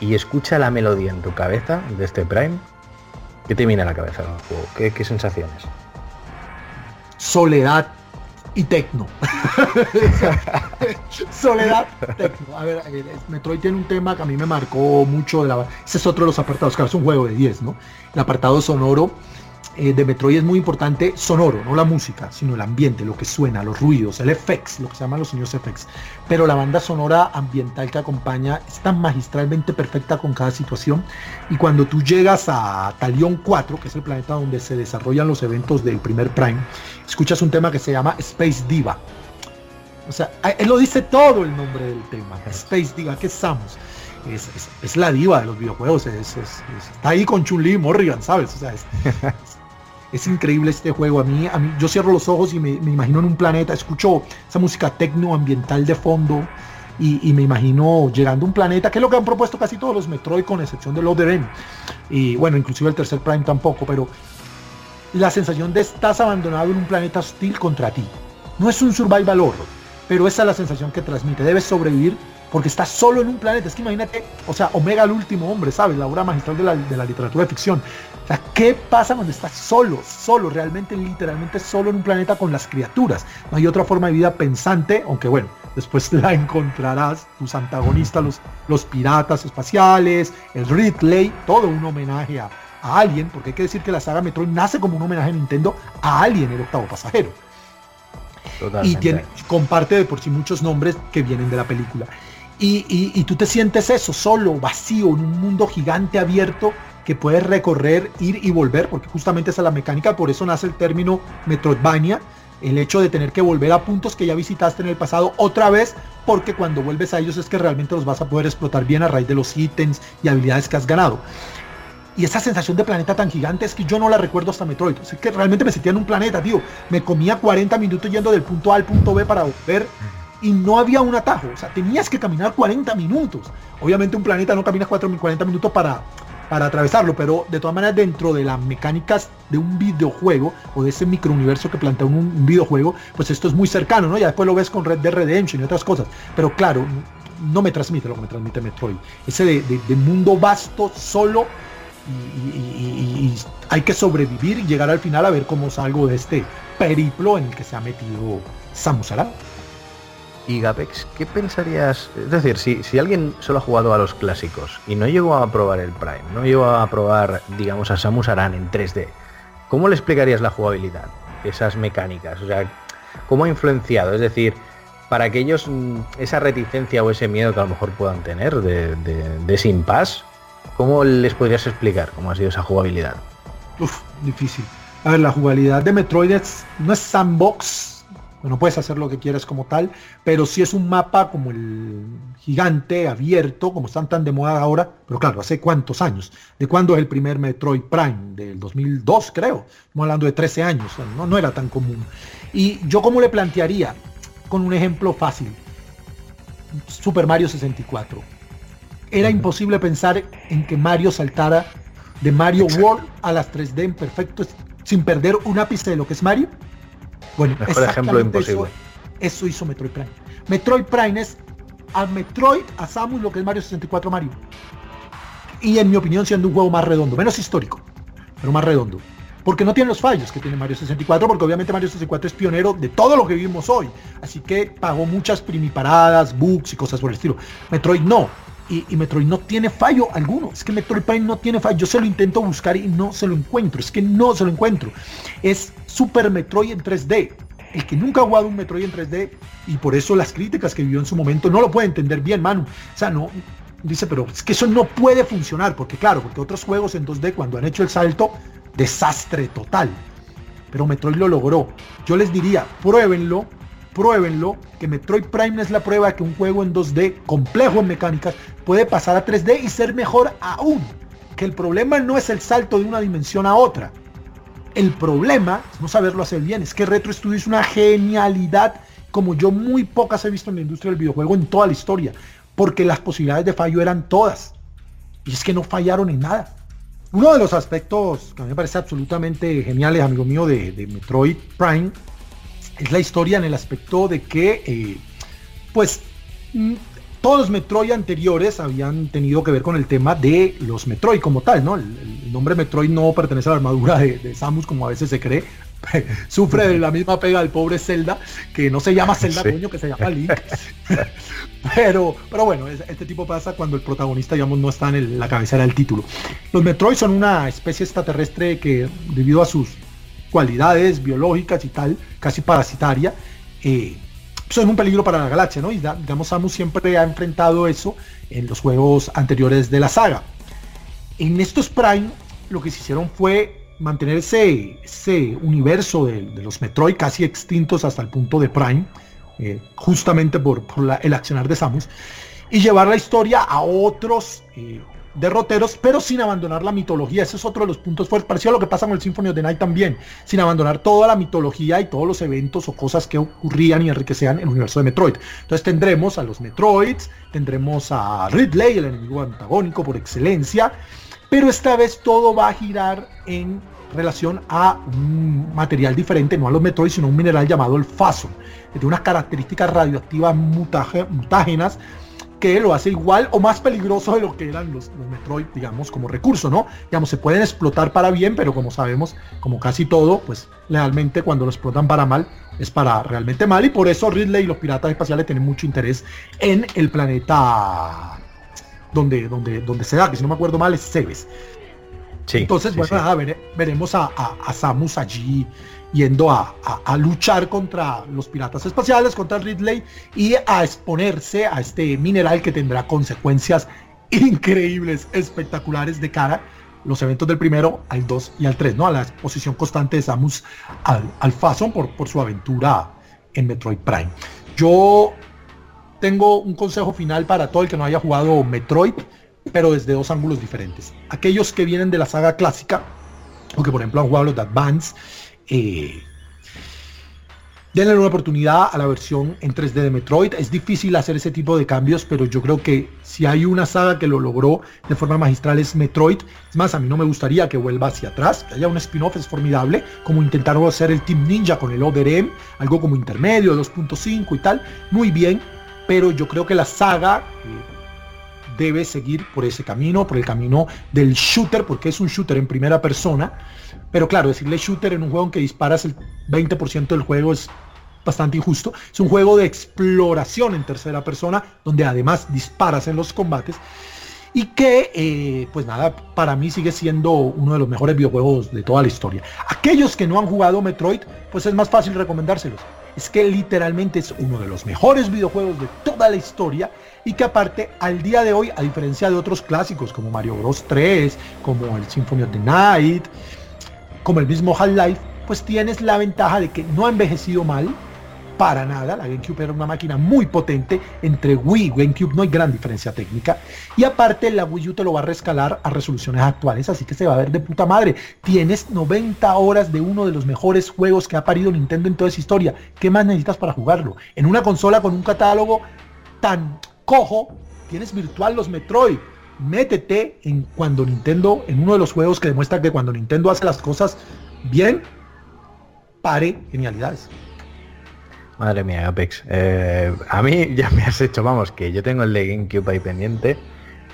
y escucha la melodía en tu cabeza de este Prime, ¿qué te viene a la cabeza? ¿Qué, qué sensaciones? Soledad y tecno. Soledad, tecno. A ver, Metroid tiene un tema que a mí me marcó mucho. De la, ese es otro de los apartados, claro, es un juego de 10, ¿no? El apartado sonoro eh, de Metroid es muy importante sonoro, no la música, sino el ambiente, lo que suena, los ruidos, el FX, lo que se llaman los sonidos FX. Pero la banda sonora ambiental que acompaña es tan magistralmente perfecta con cada situación. Y cuando tú llegas a Talion 4, que es el planeta donde se desarrollan los eventos del primer Prime, escuchas un tema que se llama Space Diva. O sea, él lo dice todo el nombre del tema. Space Diva, ¿qué estamos? Es, la diva de los videojuegos. está ahí con Chun-Li Morrigan, ¿sabes? O sea, es, increíble este juego. A mí, a mí yo cierro los ojos y me, imagino en un planeta, escucho esa música tecno ambiental de fondo y, me imagino llegando a un planeta, que es lo que han propuesto casi todos los Metroid, con excepción de Other End. Y bueno, inclusive el tercer Prime tampoco, pero la sensación de estás abandonado en un planeta hostil contra ti. No es un survival horror, pero esa es la sensación que transmite. Debes sobrevivir porque estás solo en un planeta. Es que imagínate, o sea, Omega el último hombre, ¿sabes? La obra magistral de la, de la literatura de ficción. O sea, ¿qué pasa cuando estás solo, solo, realmente, literalmente solo en un planeta con las criaturas? No hay otra forma de vida pensante, aunque bueno, después la encontrarás, tus antagonistas, los, los piratas espaciales, el Ridley, todo un homenaje a, a Alien, porque hay que decir que la saga Metroid nace como un homenaje a Nintendo a Alien, el octavo pasajero. Y tiene, comparte de por sí muchos nombres que vienen de la película. Y, y, tú te sientes eso, solo, vacío, en un mundo gigante abierto que puedes recorrer, ir y volver, porque justamente esa es la mecánica, por eso nace el término Metroidvania, el hecho de tener que volver a puntos que ya visitaste en el pasado otra vez, porque cuando vuelves a ellos es que realmente los vas a poder explotar bien a raíz de los ítems y habilidades que has ganado. Y esa sensación de planeta tan gigante es que yo no la recuerdo hasta Metroid. Es que realmente me sentía en un planeta, tío. Me comía 40 minutos yendo del punto A al punto B para volver y no había un atajo. O sea, tenías que caminar 40 minutos. Obviamente un planeta no caminas 40 minutos para, para atravesarlo, pero de todas maneras dentro de las mecánicas de un videojuego o de ese microuniverso que plantea un, videojuego, pues esto es muy cercano, ¿no? Ya después lo ves con Red Dead Redemption y otras cosas. Pero claro, no me transmite lo que me transmite Metroid. Ese de, mundo vasto, solo, y, hay que sobrevivir y llegar al final a ver cómo salgo de este periplo en el que se ha metido Samus Aran. Y Gapex, ¿qué pensarías? Es decir, si, si alguien solo ha jugado a los clásicos y no llegó a probar el Prime, no llegó a probar, digamos, a Samus Aran en 3D, ¿cómo le explicarías la jugabilidad? Esas mecánicas, o sea, ¿cómo ha influenciado? Es decir, para aquellos mm, esa reticencia o ese miedo que a lo mejor puedan tener de, de, ese impasse, ¿cómo les podrías explicar cómo ha sido esa jugabilidad? Uf, difícil. A ver, la jugabilidad de Metroid no es sandbox, no puedes hacer lo que quieras como tal, pero si es un mapa como el gigante, abierto, como están tan de moda ahora, pero claro, hace cuántos años, de cuándo es el primer Metroid Prime, del 2002 creo, estamos hablando de 13 años, no, no era tan común. Y yo como le plantearía, con un ejemplo fácil, Super Mario 64. Era imposible pensar en que Mario saltara de Mario World a las 3D en perfecto sin perder un ápice de lo que es Mario. Bueno, Mejor ejemplo imposible. Eso, hizo Metroid Prime. Metroid Prime es a Metroid, a Samus lo que es Mario 64 Mario. Y en mi opinión siendo un juego más redondo, menos histórico, pero más redondo. Porque no tiene los fallos que tiene Mario 64, porque obviamente Mario 64 es pionero de todo lo que vivimos hoy. Así que pagó muchas primiparadas, bugs y cosas por el estilo. Metroid no. Y, Metroid no tiene fallo alguno. Es que Metroid Prime no tiene fallo. Yo se lo intento buscar y no se lo encuentro. Es que no se lo encuentro. Es Super Metroid en 3D. El que nunca ha jugado un Metroid en 3D y por eso las críticas que vivió en su momento no lo puede entender bien, Manu. O sea, no, dice, pero es que eso no puede funcionar, porque claro, porque otros juegos en 2D cuando han hecho el salto, desastre total. Pero Metroid lo logró. Yo les diría, pruébenlo, pruébenlo, que Metroid Prime es la prueba de que un juego en 2D complejo en mecánicas puede pasar a 3D y ser mejor aún. Que el problema no es el salto de una dimensión a otra. El problema es no saberlo hacer bien. Es que Retro Studio es una genialidad como yo muy pocas he visto en la industria del videojuego en toda la historia. Porque las posibilidades de fallo eran todas. Y es que no fallaron en nada. Uno de los aspectos que a mí me parece absolutamente geniales, amigo mío, de, Metroid Prime, es la historia en el aspecto de que, eh, pues, mm, todos los Metroid anteriores habían tenido que ver con el tema de los Metroid como tal, ¿no? El, nombre Metroid no pertenece a la armadura de, Samus como a veces se cree. Sufre de la misma pega del pobre Zelda, que no se llama Zelda, coño, que se llama Link. pero, pero bueno, este tipo pasa cuando el protagonista, digamos, no está en la cabecera del título. Los Metroid son una especie extraterrestre que, debido a sus cualidades biológicas y tal, casi parasitaria, eh, son un peligro para la galaxia, ¿no? Y digamos, Samus siempre ha enfrentado eso en los juegos anteriores de la saga. En estos Prime, lo que se hicieron fue mantener ese, universo de, los Metroid casi extintos hasta el punto de Prime, eh, justamente por, el accionar de Samus, y llevar la historia a otros eh, derroteros, pero sin abandonar la mitología. Ese es otro de los puntos fuertes. Parecido a lo que pasa con el Symphony of the Night también, sin abandonar toda la mitología y todos los eventos o cosas que ocurrían y enriquecían el universo de Metroid. Entonces tendremos a los Metroids, tendremos a Ridley, el enemigo antagónico por excelencia, pero esta vez todo va a girar en relación a un material diferente, no a los Metroids, sino a un mineral llamado el Fason, que tiene unas características radioactivas mutágenas que lo hace igual o más peligroso de lo que eran los, Metroid, digamos, como recurso, ¿no? Digamos, se pueden explotar para bien, pero como sabemos, como casi todo, pues realmente cuando lo explotan para mal, es para realmente mal. Y por eso Ridley y los piratas espaciales tienen mucho interés en el planeta donde, donde, donde se da, que si no me acuerdo mal es Cebes. Entonces, bueno, veremos a, a, Samus allí yendo a, luchar contra los piratas espaciales, contra Ridley y a exponerse a este mineral que tendrá consecuencias increíbles, espectaculares de cara los eventos del primero al 2 y al 3, ¿no? A la exposición constante de Samus al, al Fason por, por su aventura en Metroid Prime. Yo tengo un consejo final para todo el que no haya jugado Metroid, pero desde dos ángulos diferentes. Aquellos que vienen de la saga clásica, o que por ejemplo han jugado los de Advance, eh, denle una oportunidad a la versión en 3D de Metroid. Es difícil hacer ese tipo de cambios, pero yo creo que si hay una saga que lo logró de forma magistral es Metroid. Es más, a mí no me gustaría que vuelva hacia atrás, que haya un spin-off es formidable, como intentaron hacer el Team Ninja con el Other M, algo como intermedio, 2.5 y tal. Muy bien, pero yo creo que la saga... Eh, debe seguir por ese camino, por el camino del shooter, porque es un shooter en primera persona. Pero claro, decirle shooter en un juego en que disparas el 20% del juego es bastante injusto. Es un juego de exploración en tercera persona, donde además disparas en los combates. Y que, eh, pues nada, para mí sigue siendo uno de los mejores videojuegos de toda la historia. Aquellos que no han jugado Metroid, pues es más fácil recomendárselos. Es que literalmente es uno de los mejores videojuegos de toda la historia y que aparte al día de hoy, a diferencia de otros clásicos como Mario Bros 3, como el Symphony of the Night, como el mismo Half-Life, pues tienes la ventaja de que no ha envejecido mal, para nada. La GameCube era una máquina muy potente. Entre Wii y GameCube no hay gran diferencia técnica. Y aparte la Wii U te lo va a rescalar a resoluciones actuales, así que se va a ver de puta madre. Tienes 90 horas de uno de los mejores juegos que ha parido Nintendo en toda esa historia. ¿Qué más necesitas para jugarlo? En una consola con un catálogo tan cojo, tienes virtual los Metroid. Métete en cuando Nintendo, en uno de los juegos que demuestra que cuando Nintendo hace las cosas bien, pare genialidades. Madre mía, Apex. Eh, a mí ya me has hecho, vamos, que yo tengo el de GameCube ahí pendiente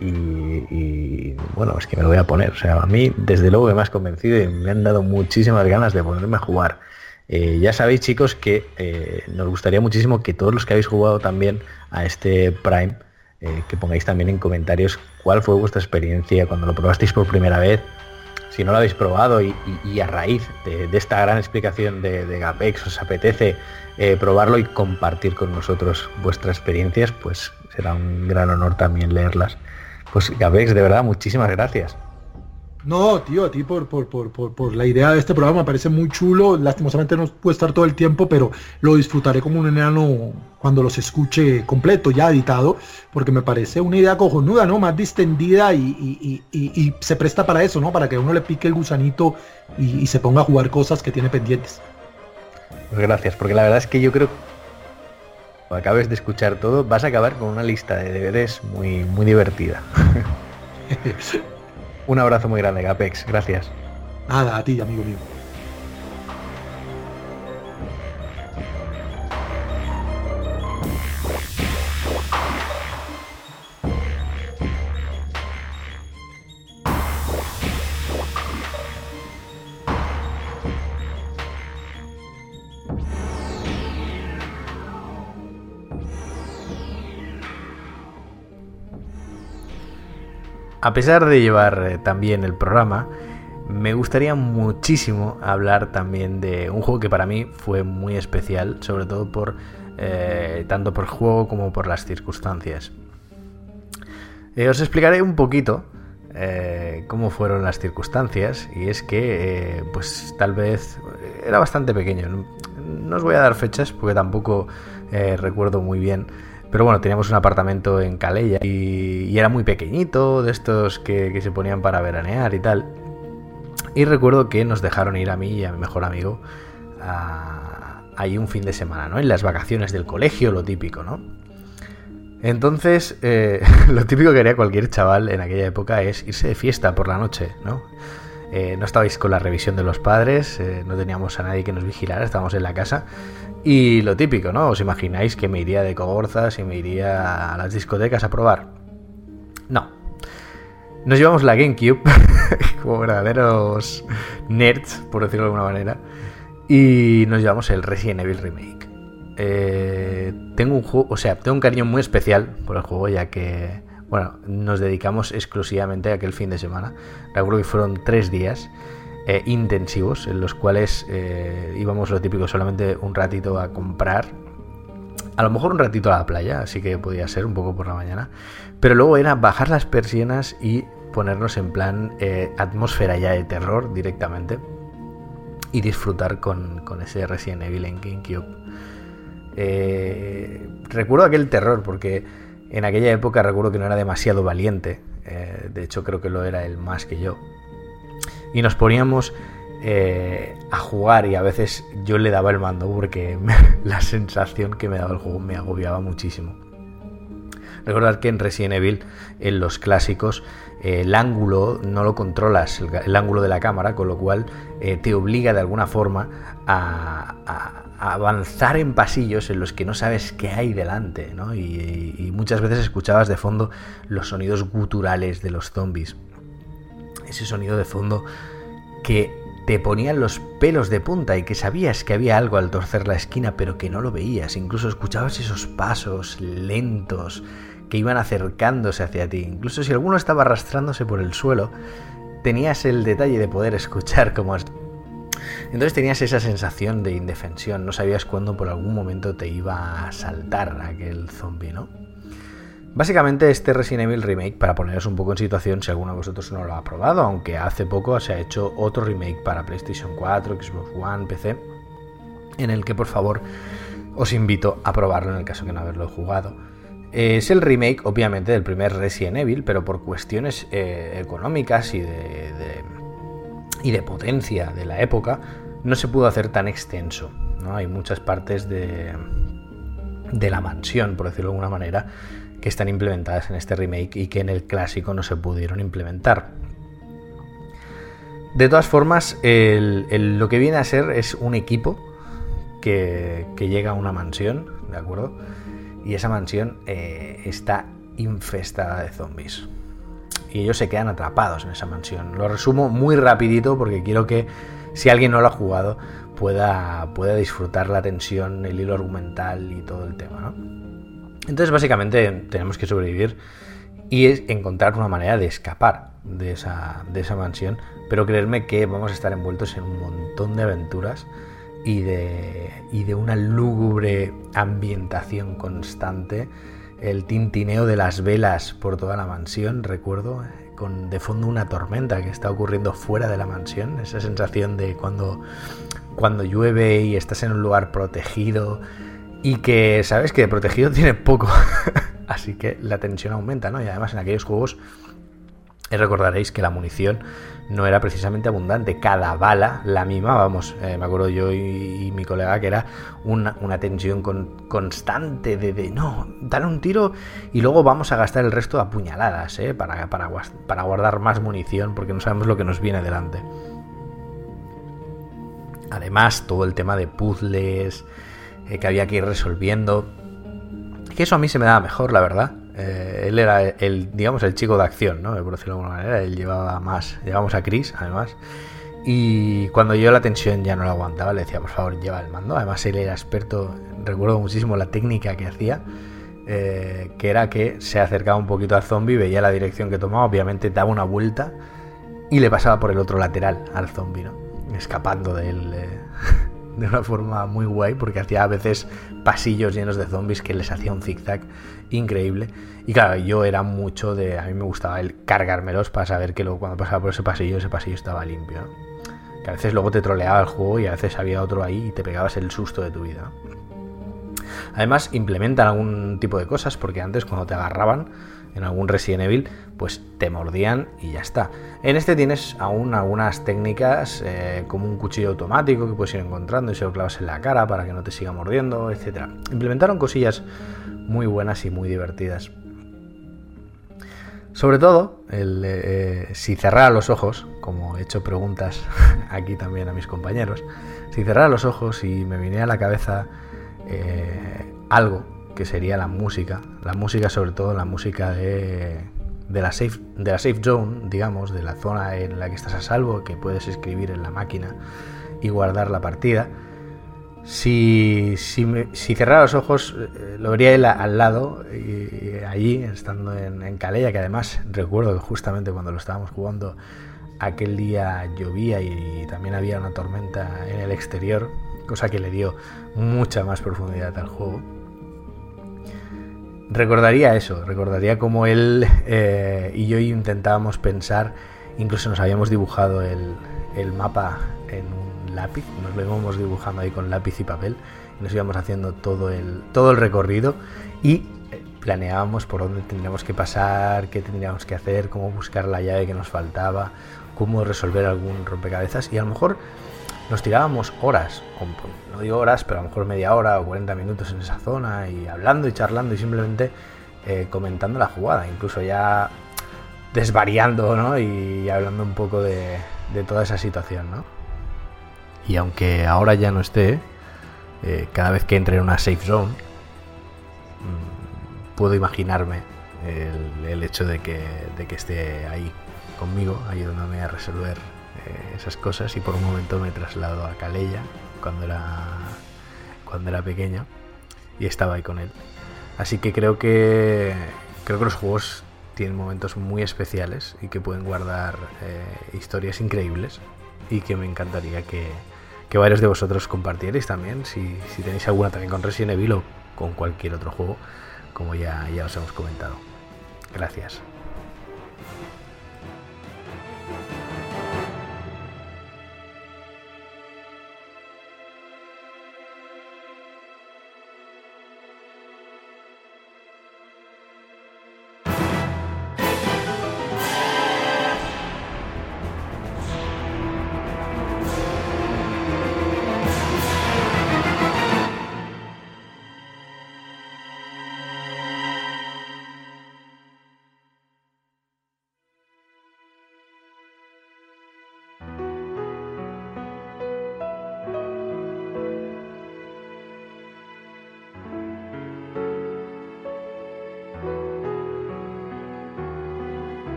y, bueno, es que me lo voy a poner. O sea, a mí desde luego me has convencido y me han dado muchísimas ganas de ponerme a jugar. Eh, ya sabéis chicos que eh, nos gustaría muchísimo que todos los que habéis jugado también a este Prime, que pongáis también en comentarios cuál fue vuestra experiencia cuando lo probasteis por primera vez, si no lo habéis probado y, a raíz de, esta gran explicación de, de Gapex os apetece eh, probarlo y compartir con nosotros vuestras experiencias, pues será un gran honor también leerlas. Pues Gabex, de verdad, muchísimas gracias. No, tío, a ti por, por, por, por, la idea de este programa me parece muy chulo. Lastimosamente no puede estar todo el tiempo, pero lo disfrutaré como un enano cuando los escuche completo, ya editado, porque me parece una idea cojonuda, ¿no? Más distendida y, y, se presta para eso, ¿no? Para que uno le pique el gusanito y se ponga a jugar cosas que tiene pendientes. Pues gracias, porque la verdad es que yo creo que acabes de escuchar todo, vas a acabar con una lista de deberes muy, muy divertida. Un abrazo muy grande, Gapex. Gracias. Nada, a ti, amigo mío. A pesar de llevar eh, también el programa, me gustaría muchísimo hablar también de un juego que para mí fue muy especial, sobre todo por eh, tanto por el juego como por las circunstancias. Eh, os explicaré un poquito cómo fueron las circunstancias y es que pues tal vez era bastante pequeño. No os voy a dar fechas porque tampoco recuerdo muy bien pero bueno, teníamos un apartamento en Calella y, era muy pequeñito, de estos que, se ponían para veranear y tal. Y recuerdo que nos dejaron ir a mí y a mi mejor amigo ahí un fin de semana, ¿no? En las vacaciones del colegio, lo típico, ¿no? Entonces, eh, lo típico que haría cualquier chaval en aquella época es irse de fiesta por la noche, ¿no? Eh, no estabais con la revisión de los padres, eh, no teníamos a nadie que nos vigilara, estábamos en la casa y lo típico, ¿no? ¿Os imagináis que me iría de cogorzas y me iría a las discotecas a probar? No. Nos llevamos la GameCube, como verdaderos nerds, por decirlo de alguna manera, y nos llevamos el Resident Evil Remake. Eh, tengo un juego, o sea, tengo un cariño muy especial por el juego, ya que, bueno, nos dedicamos exclusivamente a aquel fin de semana. Recuerdo que fueron tres días eh, intensivos en los cuales eh, íbamos lo típico solamente un ratito a comprar. A lo mejor un ratito a la playa, así que podía ser un poco por la mañana. Pero luego era bajar las persianas y ponernos en plan eh, atmósfera ya de terror directamente. Y disfrutar con, ese Resident Evil en GameCube. recuerdo aquel terror porque en aquella época recuerdo que no era demasiado valiente. de hecho creo que lo era él más que yo y nos poníamos eh, a jugar y a veces yo le daba el mando porque la sensación que me daba el juego me agobiaba muchísimo. Recordad que en Resident Evil, en los clásicos, eh, el ángulo no lo controlas, el, ángulo de la cámara, con lo cual eh, te obliga de alguna forma a, avanzar en pasillos en los que no sabes qué hay delante, ¿no? y muchas veces escuchabas de fondo los sonidos guturales de los zombies ese sonido de fondo que te ponían los pelos de punta y que sabías que había algo al torcer la esquina pero que no lo veías, incluso escuchabas esos pasos lentos que iban acercándose hacia ti, incluso si alguno estaba arrastrándose por el suelo, tenías el detalle de poder escuchar cómo... Entonces tenías esa sensación de indefensión, no sabías cuándo por algún momento te iba a saltar aquel zombie, ¿no? Básicamente este Resident Evil Remake, para poneros un poco en situación, si alguno de vosotros no lo ha probado, aunque hace poco se ha hecho otro remake para PlayStation 4, Xbox One, PC, en el que por favor os invito a probarlo en el caso de no haberlo jugado. Es el remake, obviamente, del primer Resident Evil, pero por cuestiones eh, económicas y de, y de potencia de la época, no se pudo hacer tan extenso. ¿no? Hay muchas partes de, de la mansión, por decirlo de alguna manera, que están implementadas en este remake y que en el clásico no se pudieron implementar. De todas formas, lo que viene a ser es un equipo que, llega a una mansión, ¿de acuerdo? Y esa mansión eh, está infestada de zombies. Y ellos se quedan atrapados en esa mansión. Lo resumo muy rapidito porque quiero que si alguien no lo ha jugado pueda, pueda disfrutar la tensión, el hilo argumental y todo el tema, ¿no? Entonces básicamente tenemos que sobrevivir y encontrar una manera de escapar de esa, de esa mansión, pero creerme que vamos a estar envueltos en un montón de aventuras y de, y de una lúgubre ambientación constante, el tintineo de las velas por toda la mansión, recuerdo, con de fondo una tormenta que está ocurriendo fuera de la mansión, esa sensación de cuando, cuando llueve y estás en un lugar protegido, y que sabes que de protegido tiene poco. Así que la tensión aumenta, ¿no? Y además en aquellos juegos eh, recordaréis que la munición no era precisamente abundante. Cada bala la mimábamos. Eh, me acuerdo yo y, mi colega que era una, tensión constante de, no, dar un tiro y luego vamos a gastar el resto de puñaladas ¿eh? para, para, para guardar más munición porque no sabemos lo que nos viene delante. Además, todo el tema de puzzles, eh, que había que ir resolviendo. Que eso a mí se me daba mejor, la verdad. Eh, él era el, digamos, el chico de acción, ¿no? Por decirlo de alguna manera. Él llevaba más. Llevamos a Chris, además. Y cuando yo la tensión ya no la aguantaba, le decía, por favor, lleva el mando. Además, él era experto. Recuerdo muchísimo la técnica que hacía. Eh, que era que se acercaba un poquito al zombie, veía la dirección que tomaba, obviamente daba una vuelta y le pasaba por el otro lateral al zombie, ¿no? Escapando de él de una forma muy guay porque hacía a veces pasillos llenos de zombies que les hacía un zigzag increíble. Y claro, yo era mucho de. A mí me gustaba el cargármelos para saber que luego cuando pasaba por ese pasillo, ese pasillo estaba limpio. Que a veces luego te troleaba el juego y a veces había otro ahí y te pegabas el susto de tu vida. Además, implementan algún tipo de cosas porque antes cuando te agarraban en algún Resident Evil, pues te mordían y ya está. En este tienes aún algunas técnicas eh, como un cuchillo automático que puedes ir encontrando y se lo clavas en la cara para que no te siga mordiendo, etc. Implementaron cosillas muy buenas y muy divertidas. Sobre todo, el, eh, si cerrara los ojos, como he hecho preguntas aquí también a mis compañeros, si cerrara los ojos y me viniera a la cabeza eh, algo que sería la música, la música sobre todo la música de, de, la safe, de la safe zone, digamos, de la zona en la que estás a salvo, que puedes escribir en la máquina y guardar la partida. Si, si, si cerrara los ojos, eh, lo vería él al lado, y, allí, estando en, en Calella, que además recuerdo que justamente cuando lo estábamos jugando, aquel día llovía y también había una tormenta en el exterior, cosa que le dio mucha más profundidad al juego recordaría eso, recordaría como él eh, y yo intentábamos pensar, incluso nos habíamos dibujado el, mapa en un lápiz, nos lo íbamos dibujando ahí con lápiz y papel, nos íbamos haciendo todo el, todo el recorrido y eh, planeábamos por dónde tendríamos que pasar, qué tendríamos que hacer, cómo buscar la llave que nos faltaba, cómo resolver algún rompecabezas y a lo mejor nos tirábamos horas, no digo horas, pero a lo mejor media hora o 40 minutos en esa zona y hablando y charlando y simplemente eh, comentando la jugada, incluso ya desvariando ¿no? y hablando un poco de, toda esa situación. ¿no? Y aunque ahora ya no esté, eh, cada vez que entre en una safe zone, mm, puedo imaginarme el, hecho de que, de que esté ahí conmigo, ayudándome a resolver esas cosas y por un momento me traslado a Calella cuando era, cuando era pequeño y estaba ahí con él. Así que creo que creo que los juegos tienen momentos muy especiales y que pueden guardar eh, historias increíbles y que me encantaría que, que varios de vosotros compartierais también si, si, tenéis alguna también con Resident Evil o con cualquier otro juego como ya, ya os hemos comentado. Gracias.